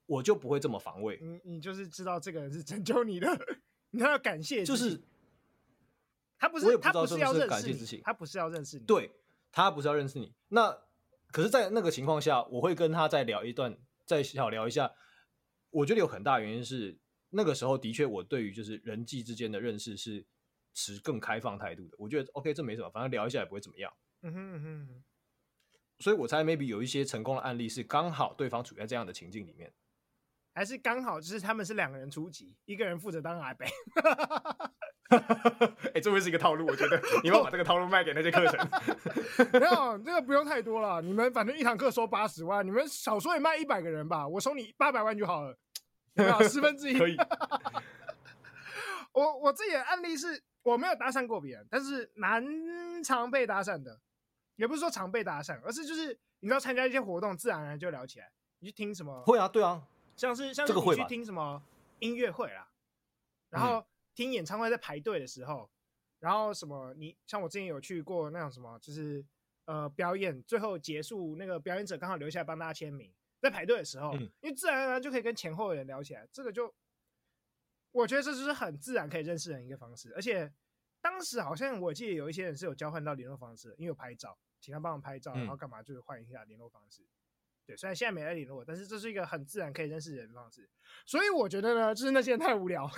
我就不会这么防卫。你你就是知道这个人是拯救你的，你要感谢。就是他不是，他不是要感谢之情，他不是要认识你。对，他不是要认识你。那可是，在那个情况下，我会跟他再聊一段，再小聊一下。我觉得有很大原因是那个时候的确，我对于就是人际之间的认识是。持更开放态度的，我觉得 OK，这没什么，反正聊一下也不会怎么样。嗯哼嗯哼，所以我猜 maybe 有一些成功的案例是刚好对方处在这样的情境里面，还是刚好就是他们是两个人出击，一个人负责当阿北。哎、欸，这会是一个套路，我觉得 你们把这个套路卖给那些课程。没有，这个不用太多了，你们反正一堂课收八十万，你们少说也卖一百个人吧，我收你八百万就好了，有没有？十分之一可以。我我自己的案例是。我没有搭讪过别人，但是蛮常被搭讪的，也不是说常被搭讪，而是就是你知道参加一些活动，自然而然就聊起来。你去听什么？会啊，对啊，像是像是你去听什么音乐会啦，然后听演唱会在排队的时候，然后什么你像我之前有去过那种什么，就是呃表演最后结束那个表演者刚好留下来帮大家签名，在排队的时候，因为自然而然就可以跟前后的人聊起来，这个就。我觉得这就是很自然可以认识人一个方式，而且当时好像我记得有一些人是有交换到联络方式，因为有拍照，请他帮忙拍照，然后干嘛就是换一下联络方式。嗯、对，虽然现在没来联络，但是这是一个很自然可以认识人的方式。所以我觉得呢，就是那些人太无聊。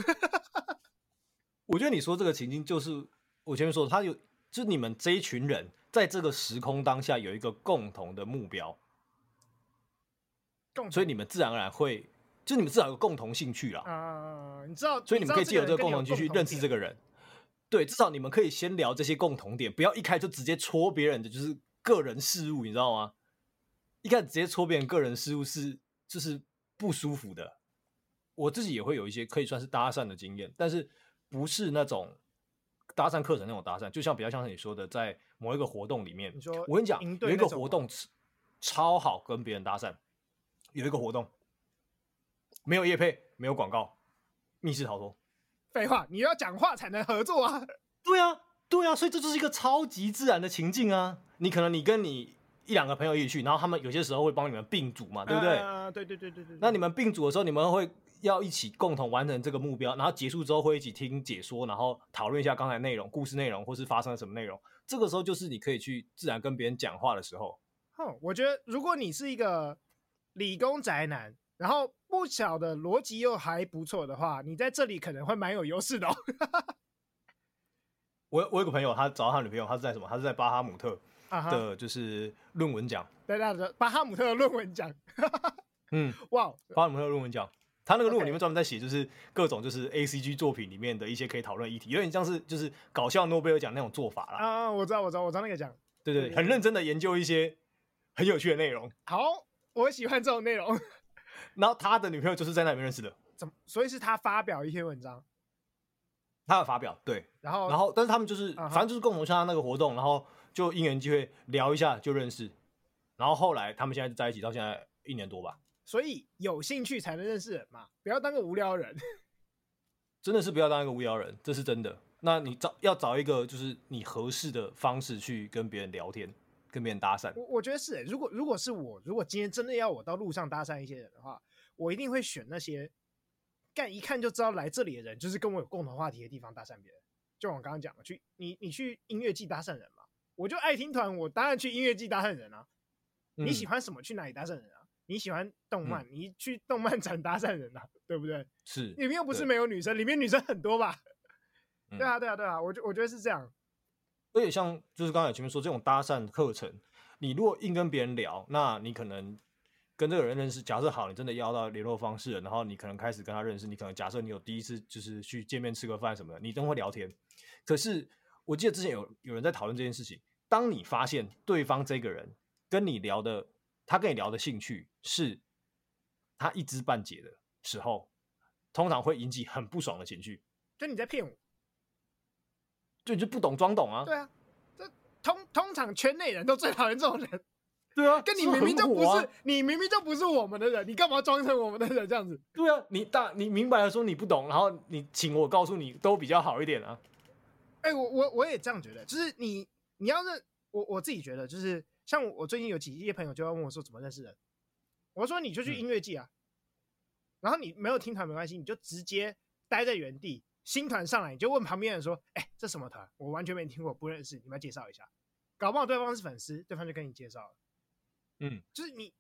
我觉得你说这个情境就是我前面说的，他有就是你们这一群人在这个时空当下有一个共同的目标，共，所以你们自然而然会。就你们至少有共同兴趣啦，啊，你知道，所以你们可以借由这个共同兴趣认识这个人。对，至少你们可以先聊这些共同点，不要一开就直接戳别人的就是个人事务，你知道吗？一开始直接戳别人个人事务是就是不舒服的。我自己也会有一些可以算是搭讪的经验，但是不是那种搭讪课程那种搭讪，就像比较像是你说的，在某一个活动里面，你说我跟你讲，有一个活动超好跟别人搭讪，有一个活动。没有业配，没有广告，密室逃脱。废话，你要讲话才能合作啊！对啊，对啊，所以这就是一个超级自然的情境啊！你可能你跟你一两个朋友一起去，然后他们有些时候会帮你们并组嘛，对不对？啊，对对对对对。那你们并组的时候，你们会要一起共同完成这个目标，然后结束之后会一起听解说，然后讨论一下刚才内容、故事内容，或是发生了什么内容。这个时候就是你可以去自然跟别人讲话的时候。哼，我觉得如果你是一个理工宅男。然后不晓得逻辑又还不错的话，你在这里可能会蛮有优势的哦。我我有个朋友，他找到他女朋友，他是在什么？他是在巴哈姆特的，就是论文奖。对对对，巴哈姆特的论文奖。嗯，哇，巴哈姆特的论文奖，他那个论文里面专门在写，就是各种就是 A C G 作品里面的一些可以讨论议题，有点像是就是搞笑诺贝尔奖那种做法啦。啊，我知道，我知道，我知道那个奖。对对，很认真的研究一些很有趣的内容。好，我喜欢这种内容。然后他的女朋友就是在那里面认识的，怎么？所以是他发表一篇文章，他有发表对，然后然后但是他们就是、uh. 反正就是共同参加那个活动，然后就因缘机会聊一下就认识，然后后来他们现在就在一起到现在一年多吧。所以有兴趣才能认识人嘛，不要当个无聊人。真的是不要当一个无聊人，这是真的。那你找要找一个就是你合适的方式去跟别人聊天。跟别人搭讪，我我觉得是、欸。如果如果是我，如果今天真的要我到路上搭讪一些人的话，我一定会选那些干一看就知道来这里的人，就是跟我有共同话题的地方搭讪别人。就我刚刚讲的，去你你去音乐季搭讪人嘛，我就爱听团，我当然去音乐季搭讪人啊。嗯、你喜欢什么？去哪里搭讪人啊？你喜欢动漫，嗯、你去动漫展搭讪人啊，对不对？是，里面又不是没有女生，对里面女生很多吧？对啊，对啊，对啊，我觉我觉得是这样。而且像就是刚才前面说这种搭讪课程，你如果硬跟别人聊，那你可能跟这个人认识。假设好，你真的要到联络方式了，然后你可能开始跟他认识。你可能假设你有第一次就是去见面吃个饭什么的，你都会聊天。可是我记得之前有有人在讨论这件事情。当你发现对方这个人跟你聊的，他跟你聊的兴趣是他一知半解的时候，通常会引起很不爽的情绪。就你在骗我。就你就不懂装懂啊？对啊，这通通常圈内人都最讨厌这种人。对啊，跟你明明就不是，你明明就不是我们的人，你干嘛装成我们的人这样子？对啊，你大你明白了说你不懂，然后你请我告诉你都比较好一点啊。哎、欸，我我我也这样觉得，就是你你要认我我自己觉得，就是像我最近有几些朋友就要问我说怎么认识人，我说你就去音乐季啊、嗯，然后你没有听团没关系，你就直接待在原地。新团上来，你就问旁边人说：“哎、欸，这什么团？我完全没听过，不认识，你们来介绍一下。”搞不好对方是粉丝，对方就跟你介绍了。嗯，就是你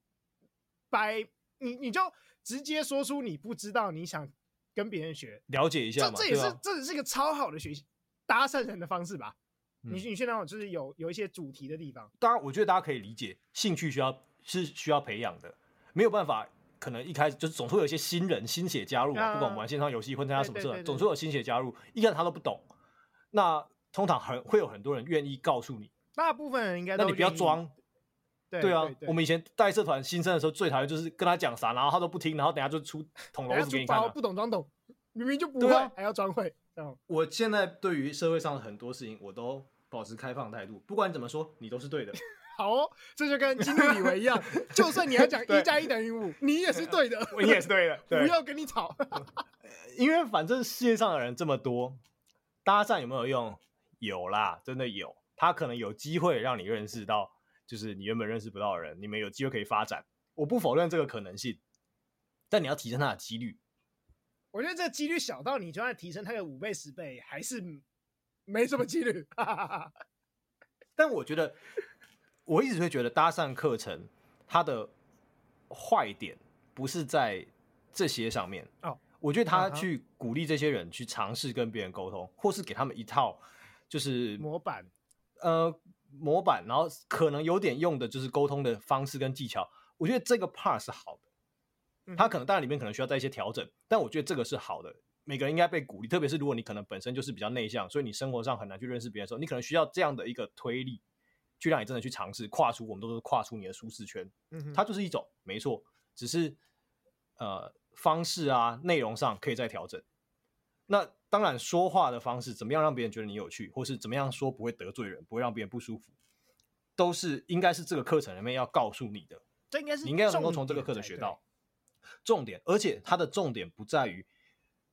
摆你你就直接说出你不知道，你想跟别人学，了解一下嘛。这这也是这也是一个超好的学习搭讪人的方式吧？嗯、你你去那种就是有有一些主题的地方。当然，我觉得大家可以理解，兴趣需要是需要培养的，没有办法。可能一开始就是总是会有一些新人新血加入嘛，啊、不管我们玩线上游戏或参加什么社，总是会有新血加入。一开始他都不懂，那通常很会有很多人愿意告诉你。大部分人应该，那你不要装。对啊，我们以前带社团新生的时候，最讨厌就是跟他讲啥，然后他都不听，然后等下就出捅娄子给你看、啊。不懂装懂，明明就不会，啊、还要装会。我现在对于社会上的很多事情，我都保持开放态度，不管你怎么说，你都是对的。好、哦，这就跟金路李维一样，就算你要讲 一加一等于五，你也是对的，你也是对的，不要跟你吵，因为反正世界上的人这么多，搭讪有没有用？有啦，真的有，他可能有机会让你认识到，就是你原本认识不到的人，你们有机会可以发展。我不否认这个可能性，但你要提升他的几率。我觉得这几率小到你就算提升它个五倍十倍，还是没什么几率。但我觉得。我一直会觉得搭讪课程它的坏点不是在这些上面哦，我觉得他去鼓励这些人去尝试跟别人沟通，或是给他们一套就是模板，呃，模板，然后可能有点用的就是沟通的方式跟技巧。我觉得这个 part 是好的，他可能当然里面可能需要在一些调整，但我觉得这个是好的。每个人应该被鼓励，特别是如果你可能本身就是比较内向，所以你生活上很难去认识别人的时候，你可能需要这样的一个推力。去让你真的去尝试跨出，我们都是跨出你的舒适圈。嗯，它就是一种没错，只是呃方式啊内容上可以再调整。那当然说话的方式怎么样让别人觉得你有趣，或是怎么样说不会得罪人，不会让别人不舒服，都是应该是这个课程里面要告诉你的。这应该是你应该能够从这个课程学到重点，而且它的重点不在于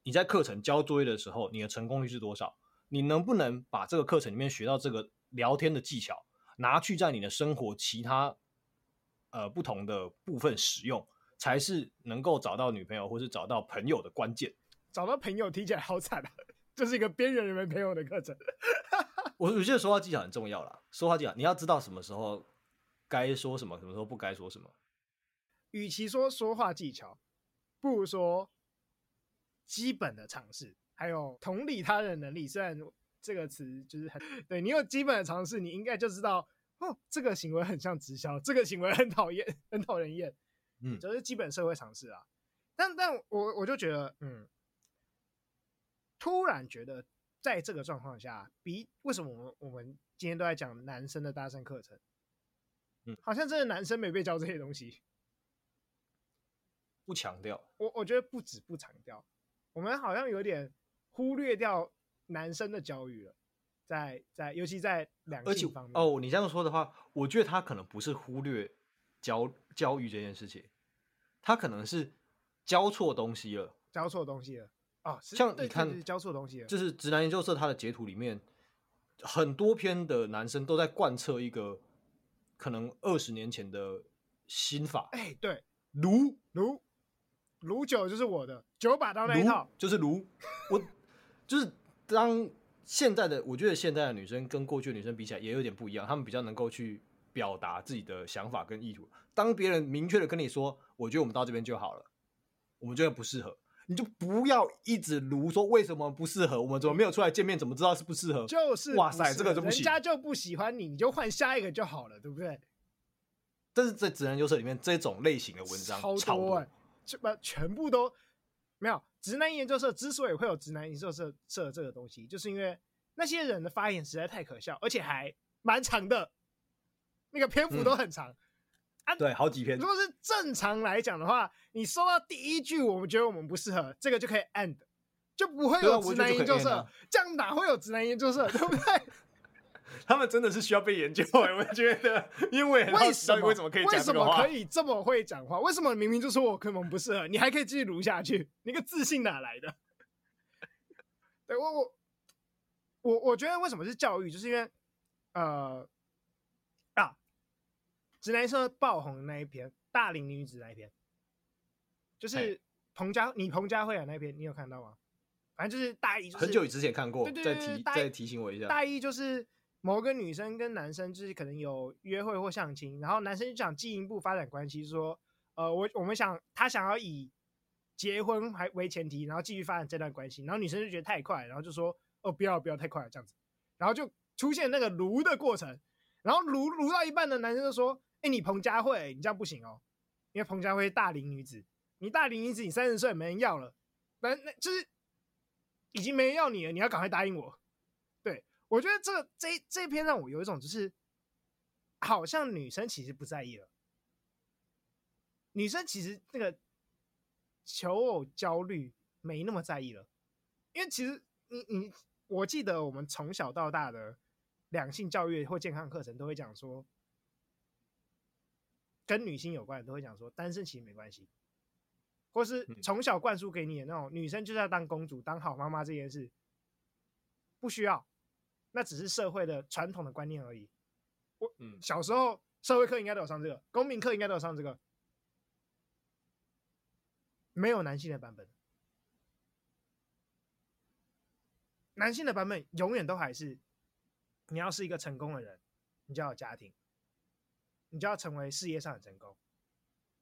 你在课程交作业的时候你的成功率是多少，你能不能把这个课程里面学到这个聊天的技巧。拿去在你的生活其他呃不同的部分使用，才是能够找到女朋友或是找到朋友的关键。找到朋友听起来好惨啊！这是一个边缘人没朋友的课程。我我觉得说话技巧很重要啦，说话技巧你要知道什么时候该说什么，什么时候不该说什么。与其说说话技巧，不如说基本的尝试，还有同理他人能力。虽然。这个词就是很对，你有基本的尝试，你应该就知道哦，这个行为很像直销，这个行为很讨厌，很讨人厌，嗯，就是基本社会常识啊。但但我我就觉得，嗯，突然觉得在这个状况下，比为什么我们我们今天都在讲男生的搭讪课程，嗯，好像真的男生没被教这些东西，不强调。我我觉得不止不强调，我们好像有点忽略掉。男生的教育了，在在，尤其在两性方面。哦，你这样说的话，我觉得他可能不是忽略教教育这件事情，他可能是教错东西了，教错东西了。哦，像你看，教错东西了，就是直男研究社他的截图里面，很多篇的男生都在贯彻一个可能二十年前的心法。哎，对，卢卢卢九就是我的九把刀那一套，就是卢，我就是。当现在的我觉得现在的女生跟过去的女生比起来也有点不一样，她们比较能够去表达自己的想法跟意图。当别人明确的跟你说，我觉得我们到这边就好了，我们觉得不适合，你就不要一直卢说为什么不适合，我们怎么没有出来见面，怎么知道是不适合？就是哇塞，这个就不行，人家就不喜欢你，你就换下一个就好了，对不对？但是在直男优势里面，这种类型的文章超多，欸，就把全部都没有。直男研究社之所以会有直男研究社社这个东西，就是因为那些人的发言实在太可笑，而且还蛮长的，那个篇幅都很长。嗯啊、对，好几篇。如果是正常来讲的话，你说到第一句，我们觉得我们不适合，这个就可以 end，就不会有直男研究社。啊、这样哪会有直男研究社，对不对？他们真的是需要被研究，我觉得，因为为什么为什么可以为什么可以这么会讲话？为什么明明就说我可能不适合，你还可以继续撸下去？你个自信哪来的？对我我我我觉得为什么是教育，就是因为呃啊。直男社爆红的那一篇，大龄女子那一篇，就是彭佳，你彭佳慧啊那一篇，你有看到吗？反正就是大一，就是很久之前看过，对对对，再提再提醒我一下。大一就是某个女生跟男生就是可能有约会或相亲，然后男生就想进一步发展关系，说，呃，我我们想他想要以结婚还为前提，然后继续发展这段关系，然后女生就觉得太快，然后就说，哦，不要不要太快了这样子，然后就出现那个卢的过程，然后卢卢到一半的男生就说。哎、你彭佳慧，你这样不行哦，因为彭佳慧大龄女子，你大龄女子，你三十岁没人要了，那那就是已经没人要你了，你要赶快答应我。对，我觉得这个这这篇让我有一种就是，好像女生其实不在意了，女生其实那个求偶焦虑没那么在意了，因为其实你你，我记得我们从小到大的两性教育或健康课程都会讲说。跟女性有关的都会讲说，单身其实没关系，或是从小灌输给你的那种女生就是要当公主、当好妈妈这件事，不需要，那只是社会的传统的观念而已。我小时候社会课应该都有上这个，公民课应该都有上这个，没有男性的版本，男性的版本永远都还是，你要是一个成功的人，你就要有家庭。你就要成为事业上的成功，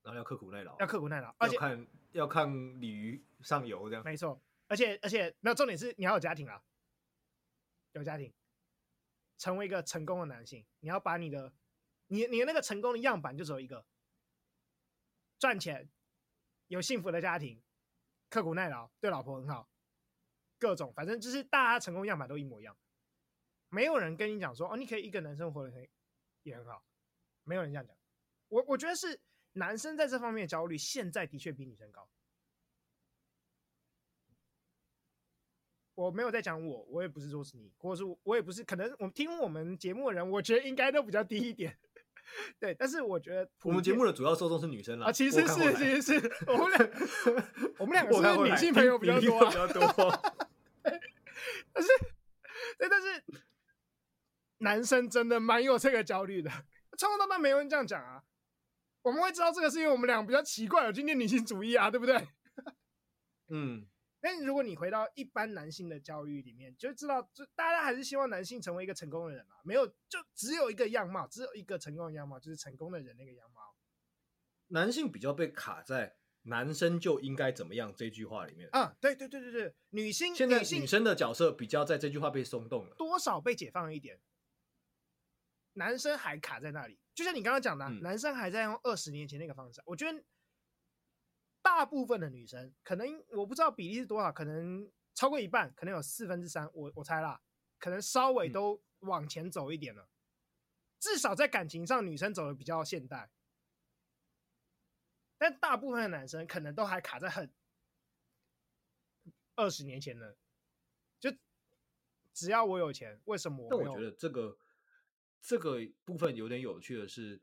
然后要刻苦耐劳，要刻苦耐劳，而且要看要看鲤鱼上游这样。没错，而且而且没有重点是你要有家庭啊，有家庭，成为一个成功的男性，你要把你的你你的那个成功的样板就只有一个，赚钱，有幸福的家庭，刻苦耐劳，对老婆很好，各种反正就是大家成功样板都一模一样，没有人跟你讲说哦，你可以一个男生活得很也很好。没有人这样讲，我我觉得是男生在这方面的焦虑，现在的确比女生高。我没有在讲我，我也不是说是你，或者是我也不是，可能我们听我们节目的人，我觉得应该都比较低一点。对，但是我觉得我们节目的主要受众是女生啦。啊，其实是，其实是 我们两，我们两个是女性朋友比较多，啊，比较多。但是，对，但是男生真的蛮有这个焦虑的。从头到尾没有人这样讲啊！我们会知道这个是因为我们俩比较奇怪，有今天女性主义啊，对不对？嗯。但如果你回到一般男性的教育里面，就知道，就大家还是希望男性成为一个成功的人嘛。没有，就只有一个样貌，只有一个成功的样貌，就是成功的人那个样貌。男性比较被卡在“男生就应该怎么样”这句话里面。啊，对对对对对，女性现在女生的角色比较在这句话被松动了，多少被解放了一点。男生还卡在那里，就像你刚刚讲的，嗯，男生还在用二十年前那个方式。我觉得大部分的女生，可能我不知道比例是多少，可能超过一半，可能有四分之三，我我猜啦，可能稍微都往前走一点了。至少在感情上，女生走的比较现代，但大部分的男生可能都还卡在很二十年前的，就只要我有钱，为什么我？但我觉得这个。这个部分有点有趣的是，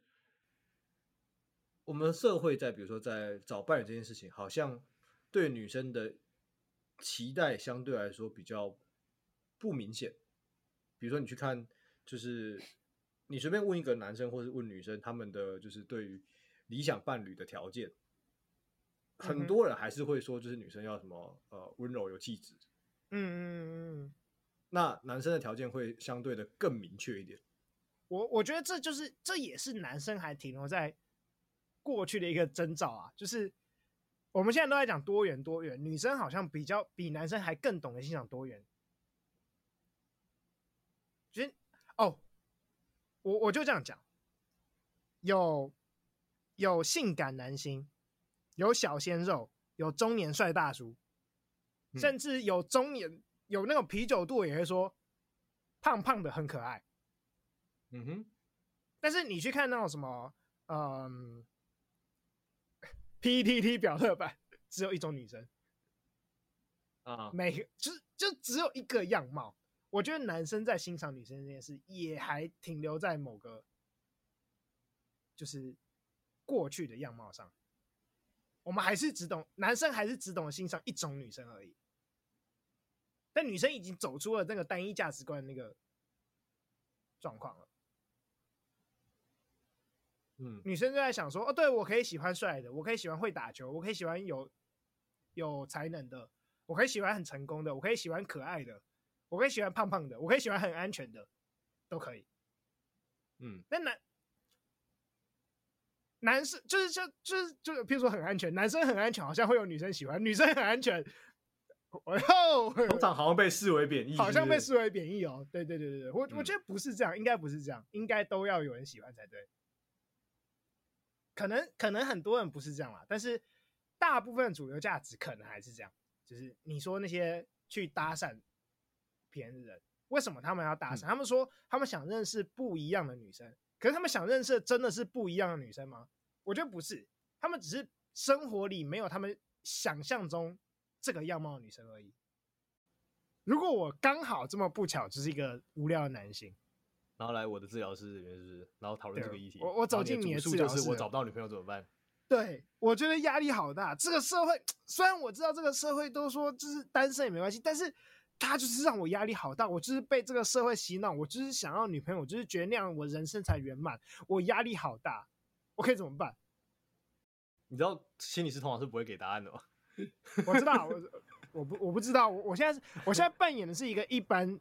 我们社会在比如说在找伴侣这件事情，好像对女生的期待相对来说比较不明显。比如说你去看，就是你随便问一个男生或者问女生，他们的就是对于理想伴侣的条件，很多人还是会说，就是女生要什么呃温柔有气质，嗯嗯嗯嗯，那男生的条件会相对的更明确一点。我我觉得这就是这也是男生还停留在过去的一个征兆啊，就是我们现在都在讲多元多元，女生好像比较比男生还更懂得欣赏多元。其实哦，我我就这样讲，有有性感男星，有小鲜肉，有中年帅大叔，嗯、甚至有中年有那种啤酒肚也会说胖胖的很可爱。嗯哼，但是你去看那种什么，嗯，PTT 表特版，只有一种女生啊，每个就就只有一个样貌。我觉得男生在欣赏女生这件事，也还停留在某个就是过去的样貌上。我们还是只懂男生，还是只懂得欣赏一种女生而已。但女生已经走出了那个单一价值观的那个状况了。嗯，女生就在想说，哦，对，我可以喜欢帅的，我可以喜欢会打球，我可以喜欢有有才能的，我可以喜欢很成功的，我可以喜欢可爱的，我可以喜欢胖胖的，我可以喜欢很安全的，都可以。嗯，那男男生就是就就是就是譬如说很安全，男生很安全，好像会有女生喜欢，女生很安全，哦，通常好像被视为贬义，好像被视为贬义哦。对对对对对，我、嗯、我觉得不是这样，应该不是这样，应该都要有人喜欢才对。可能可能很多人不是这样啦，但是大部分主流价值可能还是这样。就是你说那些去搭讪别人的人，为什么他们要搭讪？嗯、他们说他们想认识不一样的女生，可是他们想认识真的是不一样的女生吗？我觉得不是，他们只是生活里没有他们想象中这个样貌的女生而已。如果我刚好这么不巧，就是一个无聊的男性。然后来我的治疗室里面，是然后讨论这个议题。我我走进你的治疗室，就是我找不到女朋友怎么办？对，我觉得压力好大。这个社会虽然我知道这个社会都说就是单身也没关系，但是他就是让我压力好大。我就是被这个社会洗脑，我就是想要女朋友，我就是觉得那样我人生才圆满。我压力好大，我可以怎么办？你知道心理师通常是不会给答案的吗？我知道，我我不我不知道。我我现在是我现在扮演的是一个一般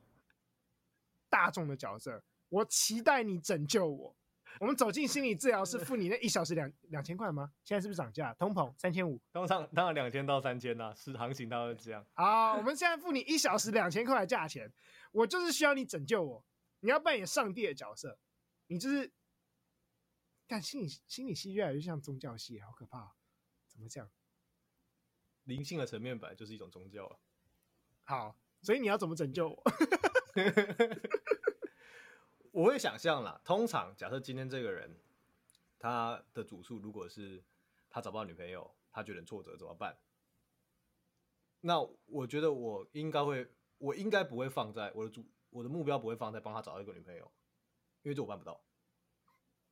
大众的角色。我期待你拯救我。我们走进心理治疗室，付你那一小时两两千块吗？现在是不是涨价？通膨三千五，通常当然两千到三千呐，是行情大概是这样。好，我们现在付你一小时两千块的价钱，我就是需要你拯救我。你要扮演上帝的角色，你就是，看心理心理系越来越像宗教系，好可怕，怎么这样？灵性的层面本来就是一种宗教啊。好，所以你要怎么拯救我？我会想象啦，通常假设今天这个人，他的主诉如果是他找不到女朋友，他觉得挫折怎么办？那我觉得我应该会，我应该不会放在我的主，我的目标不会放在帮他找到一个女朋友，因为这我办不到。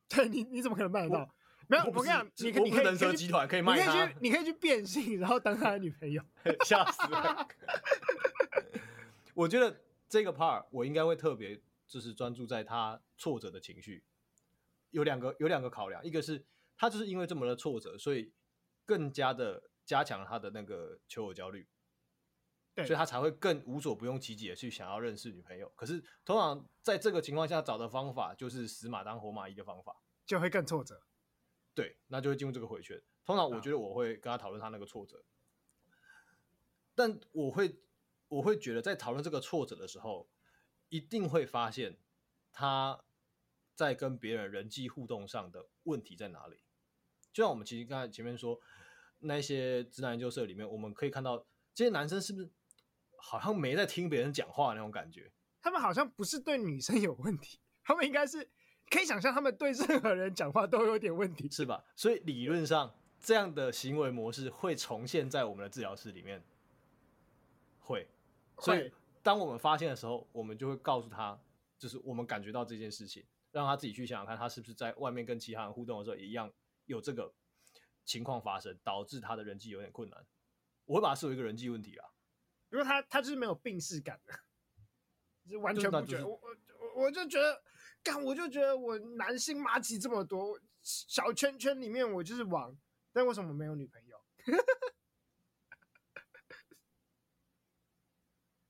对你，你怎么可能办得到？没有，我跟你讲，你可以，你可以，人蛇集团可以卖他，你可以去，你可以去变性，然后当他的女朋友，吓死了。我觉得这个 part 我应该会特别。就是专注在他挫折的情绪，有两个有两个考量，一个是他就是因为这么的挫折，所以更加的加强了他的那个求偶焦虑，对，所以他才会更无所不用其极的去想要认识女朋友。可是通常在这个情况下找的方法就是死马当活马医的方法，就会更挫折。对，那就会进入这个回圈。通常我觉得我会跟他讨论他那个挫折，啊、但我会我会觉得在讨论这个挫折的时候。一定会发现他在跟别人人际互动上的问题在哪里。就像我们其实刚才前面说，那些直男研究社里面，我们可以看到这些男生是不是好像没在听别人讲话那种感觉？他们好像不是对女生有问题，他们应该是可以想象他们对任何人讲话都有点问题，是吧？所以理论上这样的行为模式会重现在我们的治疗室里面，会，所以。当我们发现的时候，我们就会告诉他，就是我们感觉到这件事情，让他自己去想想看，他是不是在外面跟其他人互动的时候也一样有这个情况发生，导致他的人际有点困难。我会把它视为一个人际问题啊，因为他他就是没有病识感的，就完全不觉得。我我我就觉得，干我就觉得我男性麻吉这么多，小圈圈里面我就是王，但为什么没有女朋友？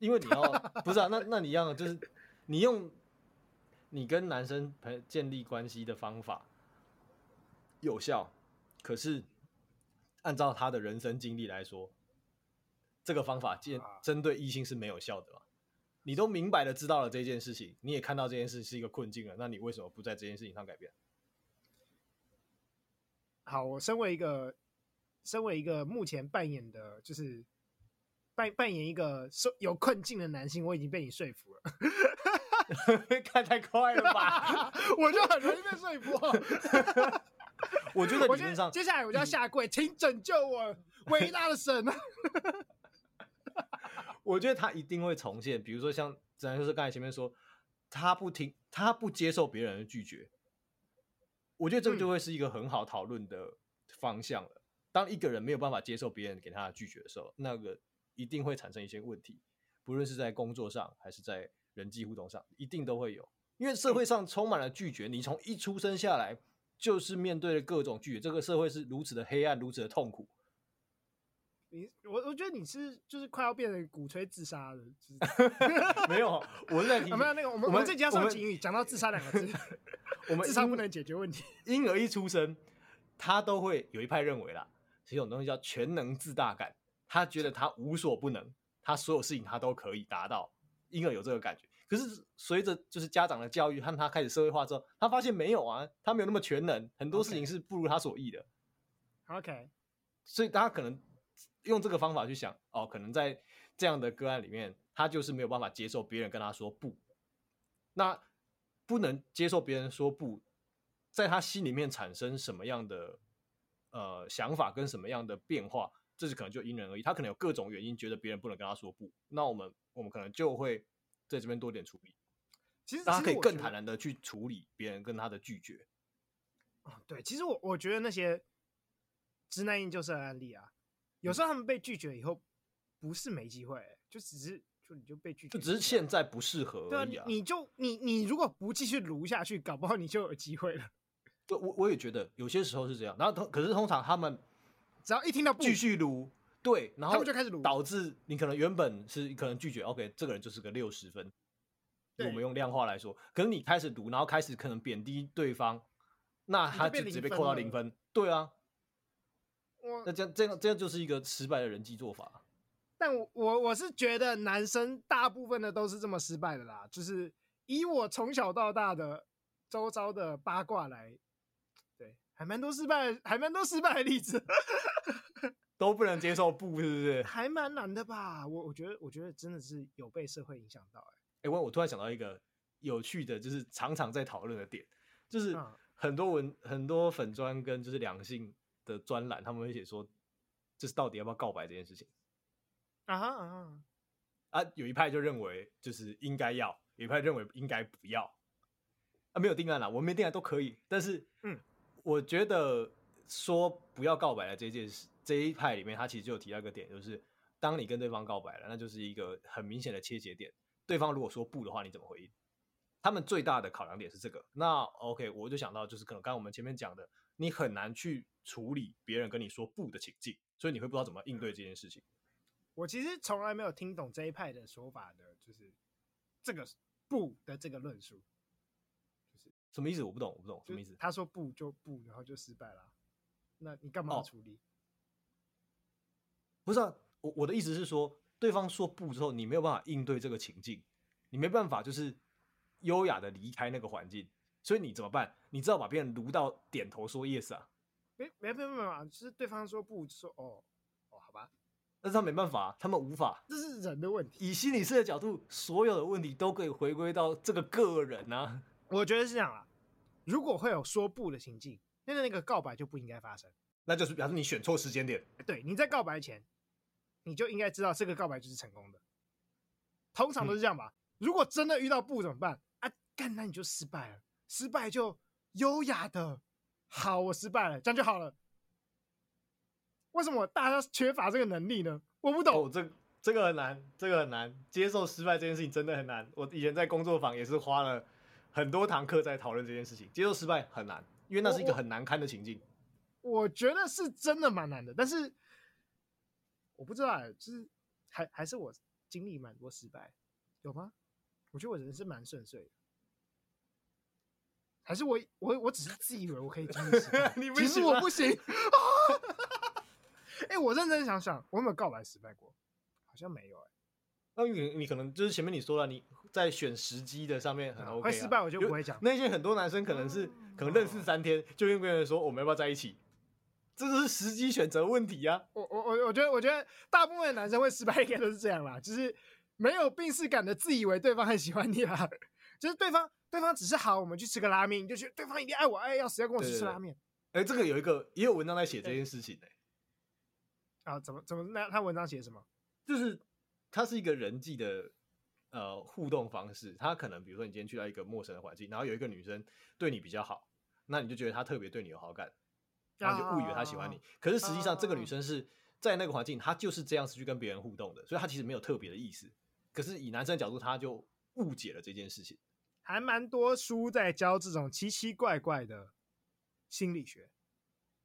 因为你要不是啊，那那你一样就是你用你跟男生朋友建立关系的方法有效，可是按照他的人生经历来说，这个方法建针对异性是没有效的嘛？你都明白的知道了这件事情，你也看到这件事是一个困境了，那你为什么不在这件事情上改变？好，我身为一个，身为一个目前扮演的，就是扮扮演一个受有困境的男性，我已经被你说服了。看太快了吧？我就很容易被说服。我觉得理论上，接下来我就要下跪，请拯救我，伟大的神。我觉得他一定会重现，比如说像，咱就是刚才前面说，他不听，他不接受别人的拒绝。我觉得这个就会是一个很好讨论的方向了。当一个人没有办法接受别人给他的拒绝的时候，那个一定会产生一些问题，不论是在工作上还是在人际互动上，一定都会有。因为社会上充满了拒绝，你从一出生下来就是面对了各种拒绝，这个社会是如此的黑暗，如此的痛苦。你我我觉得你是就是快要变成鼓吹自杀的，没有，我是在提、啊、没有那个我们我们这集要上警语，讲到自杀两个字，我们自杀不能解决问题。婴儿一出生，他都会有一派认为啦，这种东西叫全能自大感，他觉得他无所不能，他所有事情他都可以达到，因而有这个感觉。可是随着就是家长的教育和他开始社会化之后，他发现没有啊，他没有那么全能，很多事情是不如他所意的。OK，所以大家可能。用这个方法去想哦，可能在这样的个案里面，他就是没有办法接受别人跟他说不，那不能接受别人说不，在他心里面产生什么样的呃想法跟什么样的变化，这是可能就因人而异。他可能有各种原因觉得别人不能跟他说不，那我们我们可能就会在这边多点处理，其实他可以更坦然的去处理别人跟他的拒绝。哦，对，其实我我觉得那些直男研究生的案例啊。有时候他们被拒绝以后，不是没机会，就只是就你就被拒绝，就只是现在不适合而已啊。对，你就你你如果不继续撸下去，搞不好你就有机会了。对，我我也觉得有些时候是这样。然后通可是通常他们只要一听到不继续撸，对，然后他们就开始撸，导致你可能原本是可能拒绝，OK，这个人就是个六十分。我们用量化来说，可是你开始读，然后开始可能贬低对方，那他就直接被扣到零分。对啊。那这样这样这样就是一个失败的人际做法。但我我我是觉得男生大部分的都是这么失败的啦，就是以我从小到大的周遭的八卦来，对，还蛮多失败，还蛮多失败的例子，都不能接受不，是不是？还蛮难的吧？我我觉得我觉得真的是有被社会影响到、欸，哎，哎，我我突然想到一个有趣的，就是常常在讨论的点，就是很多文、嗯、很多粉专跟就是两性。的专栏，他们会写说，就是到底要不要告白这件事情啊哈啊哈啊，有一派就认为就是应该要，有一派认为应该不要啊，没有定案啦，我们没定案都可以，但是嗯，我觉得说不要告白的这件事，这一派里面，他其实就有提到一个点，就是当你跟对方告白了，那就是一个很明显的切节点，对方如果说不的话，你怎么回应？他们最大的考量点是这个。那 OK，我就想到就是可能刚刚我们前面讲的，你很难去。处理别人跟你说不的情境，所以你会不知道怎么应对这件事情。我其实从来没有听懂这一派的说法的，就是这个不的这个论述，什么意思？我不懂，我不懂什么意思。他说不就不，然后就失败了。那你干嘛要处理？哦，不是啊，我我的意思是说，对方说不之后，你没有办法应对这个情境，你没办法就是优雅的离开那个环境，所以你怎么办？你知道把别人卢到点头说 yes 啊？没没没没嘛，就是对方说不说哦哦，好吧，但是他没办法，他们无法，这是人的问题。以心理师的角度，所有的问题都可以回归到这个个人啊。我觉得是这样啦，如果会有说不的情境，那那个告白就不应该发生，那就是表示你选错时间点。对，你在告白前，你就应该知道这个告白就是成功的。通常都是这样吧？嗯、如果真的遇到不怎么办啊？干，那你就失败了，失败就优雅的。好，我失败了，这样就好了。为什么大家缺乏这个能力呢？我不懂。哦，这这个很难，这个很难。接受失败这件事情真的很难。我以前在工作坊也是花了很多堂课在讨论这件事情。接受失败很难，因为那是一个很难堪的情境。我，我觉得是真的蛮难的，但是我不知道，就是还还是我经历蛮多失败，有吗？我觉得我人生蛮顺遂的。还是我我我只是自以为我可以经历失败，其实我不行。哎、欸，我认真想想，我有没有告白失败过？好像没有哎、欸。那你你可能就是前面你说了，你在选时机的上面很 OK，、啊、会失败我就不会讲。那些很多男生可能是可能认识三天就跟别人说我们要不要在一起，这就是时机选择问题啊。我我我我觉得我觉得大部分的男生会失败应该都是这样啦，就是没有病识感的自以为对方很喜欢你啦，就是对方对方只是好，我们去吃个拉面，你就觉得对方一定爱我爱要死要跟我去吃拉面。哎、欸，这个有一个也有文章在写这件事情哎、欸。啊，怎么怎么那他文章写什么？就是。它是一个人际的呃互动方式，他可能比如说你今天去到一个陌生的环境，然后有一个女生对你比较好，那你就觉得她特别对你有好感，然后就误以为她喜欢你。啊、可是实际上这个女生是在那个环境，她就是这样子去跟别人互动的，所以她其实没有特别的意思。可是以男生的角度，他就误解了这件事情。还蛮多书在教这种奇奇怪怪的心理学，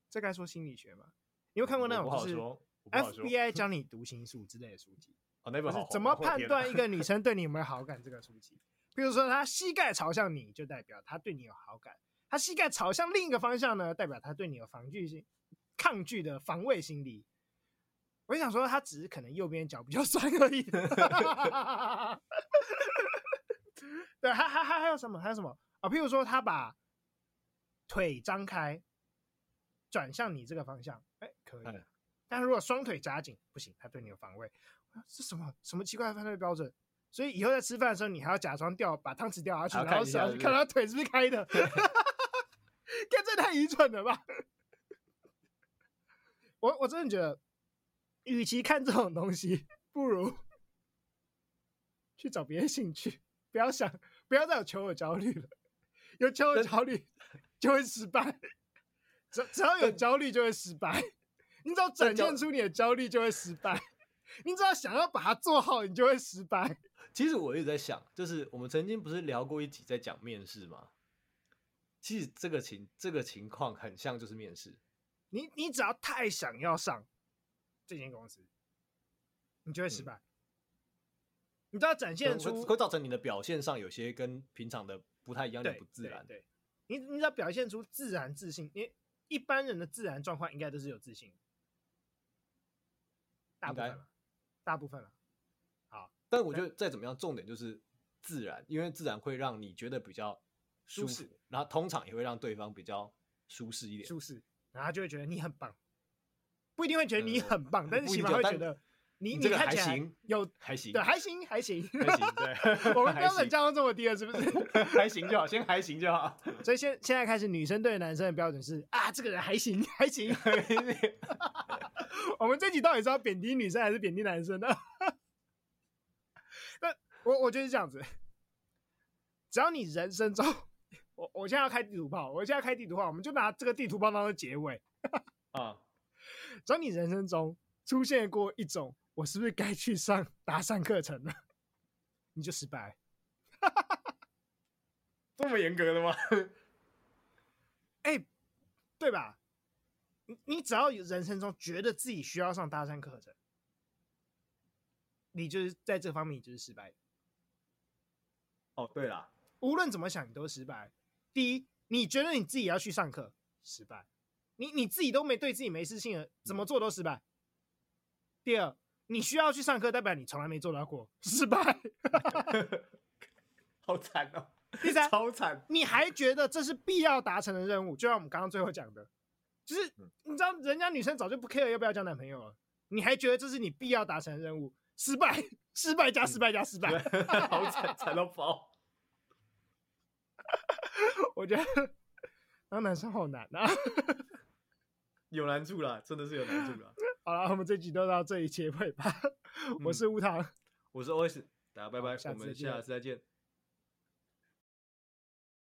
这该说心理学吗？你有看过那种就是 FBI 教你读心术之类的书籍？哦、怎么判断一个女生对你有没有好感？这个书籍，比如说她膝盖朝向你，就代表她对你有好感；她膝盖朝向另一个方向呢，代表她对你有防御性、抗拒的防卫心理。我就想说，她只是可能右边脚比较 酸而已。对，还还还还有什么？还有什么啊？譬如说，她把腿张开，转向你这个方向，哎，可以。但是如果双腿夹紧，不行，她对你有防卫。是什么什么奇怪的犯罪标准？所以以后在吃饭的时候，你还要假装掉把汤匙掉下去，然后想看他腿是不是开的。看这太愚蠢了吧！我我真的觉得，与其看这种东西，不如去找别的兴趣。不要想，不要再有求偶焦虑了。有求偶焦虑就会失败。只只要有焦虑就会失败。你只要展现出你的焦虑就会失败。你只要想要把它做好，你就会失败。其实我一直在想，就是我们曾经不是聊过一集在讲面试吗？其实这个情这个情况很像就是面试。你你只要太想要上这间公司，你就会失败。嗯、你都要展现出会造成你的表现上有些跟平常的不太一样，的不自然。对，你你只要表现出自然自信，因为一般人的自然状况应该都是有自信，大部分。大部分了，好，但我觉得再怎么样，重点就是自然，因为自然会让你觉得比较舒适，然后通常也会让对方比较舒适一点，舒适，然后他就会觉得你很棒，不一定会觉得你很棒，但是起码会觉得你你看起来有还行，对，还行还行还行，对，我们标准降到这么低了，是不是？还行就好，先还行就好。所以现现在开始，女生对男生的标准是啊，这个人还行还行。我们这集到底是要贬低女生还是贬低男生呢？那我我觉得是这样子，只要你人生中，我我现在要开地图炮，我现在要开地图炮，我们就拿这个地图炮当做结尾啊。只要你人生中出现过一种，我是不是该去上搭讪课程了？你就失败。这么严格的吗？哎、欸，对吧？你你只要有人生中觉得自己需要上搭讪课程，你就是在这方面你就是失败。哦，对了，无论怎么想，你都失败。第一，你觉得你自己要去上课，失败。你你自己都没对自己没自信了，怎么做都失败。第二，你需要去上课，代表你从来没做到过，失败。好惨哦。第三，超惨。你还觉得这是必要达成的任务，就像我们刚刚最后讲的。就是你知道，人家女生早就不 care 要不要交男朋友了，你还觉得这是你必要达成的任务？失败，失败加失败加失败，好惨，惨到爆！我觉得当男生好难啊，有难处啦，真的是有难处啦。好了，我们这集就到这里结尾吧。我是吴糖，我是 OS，大家拜拜，我们下次再见。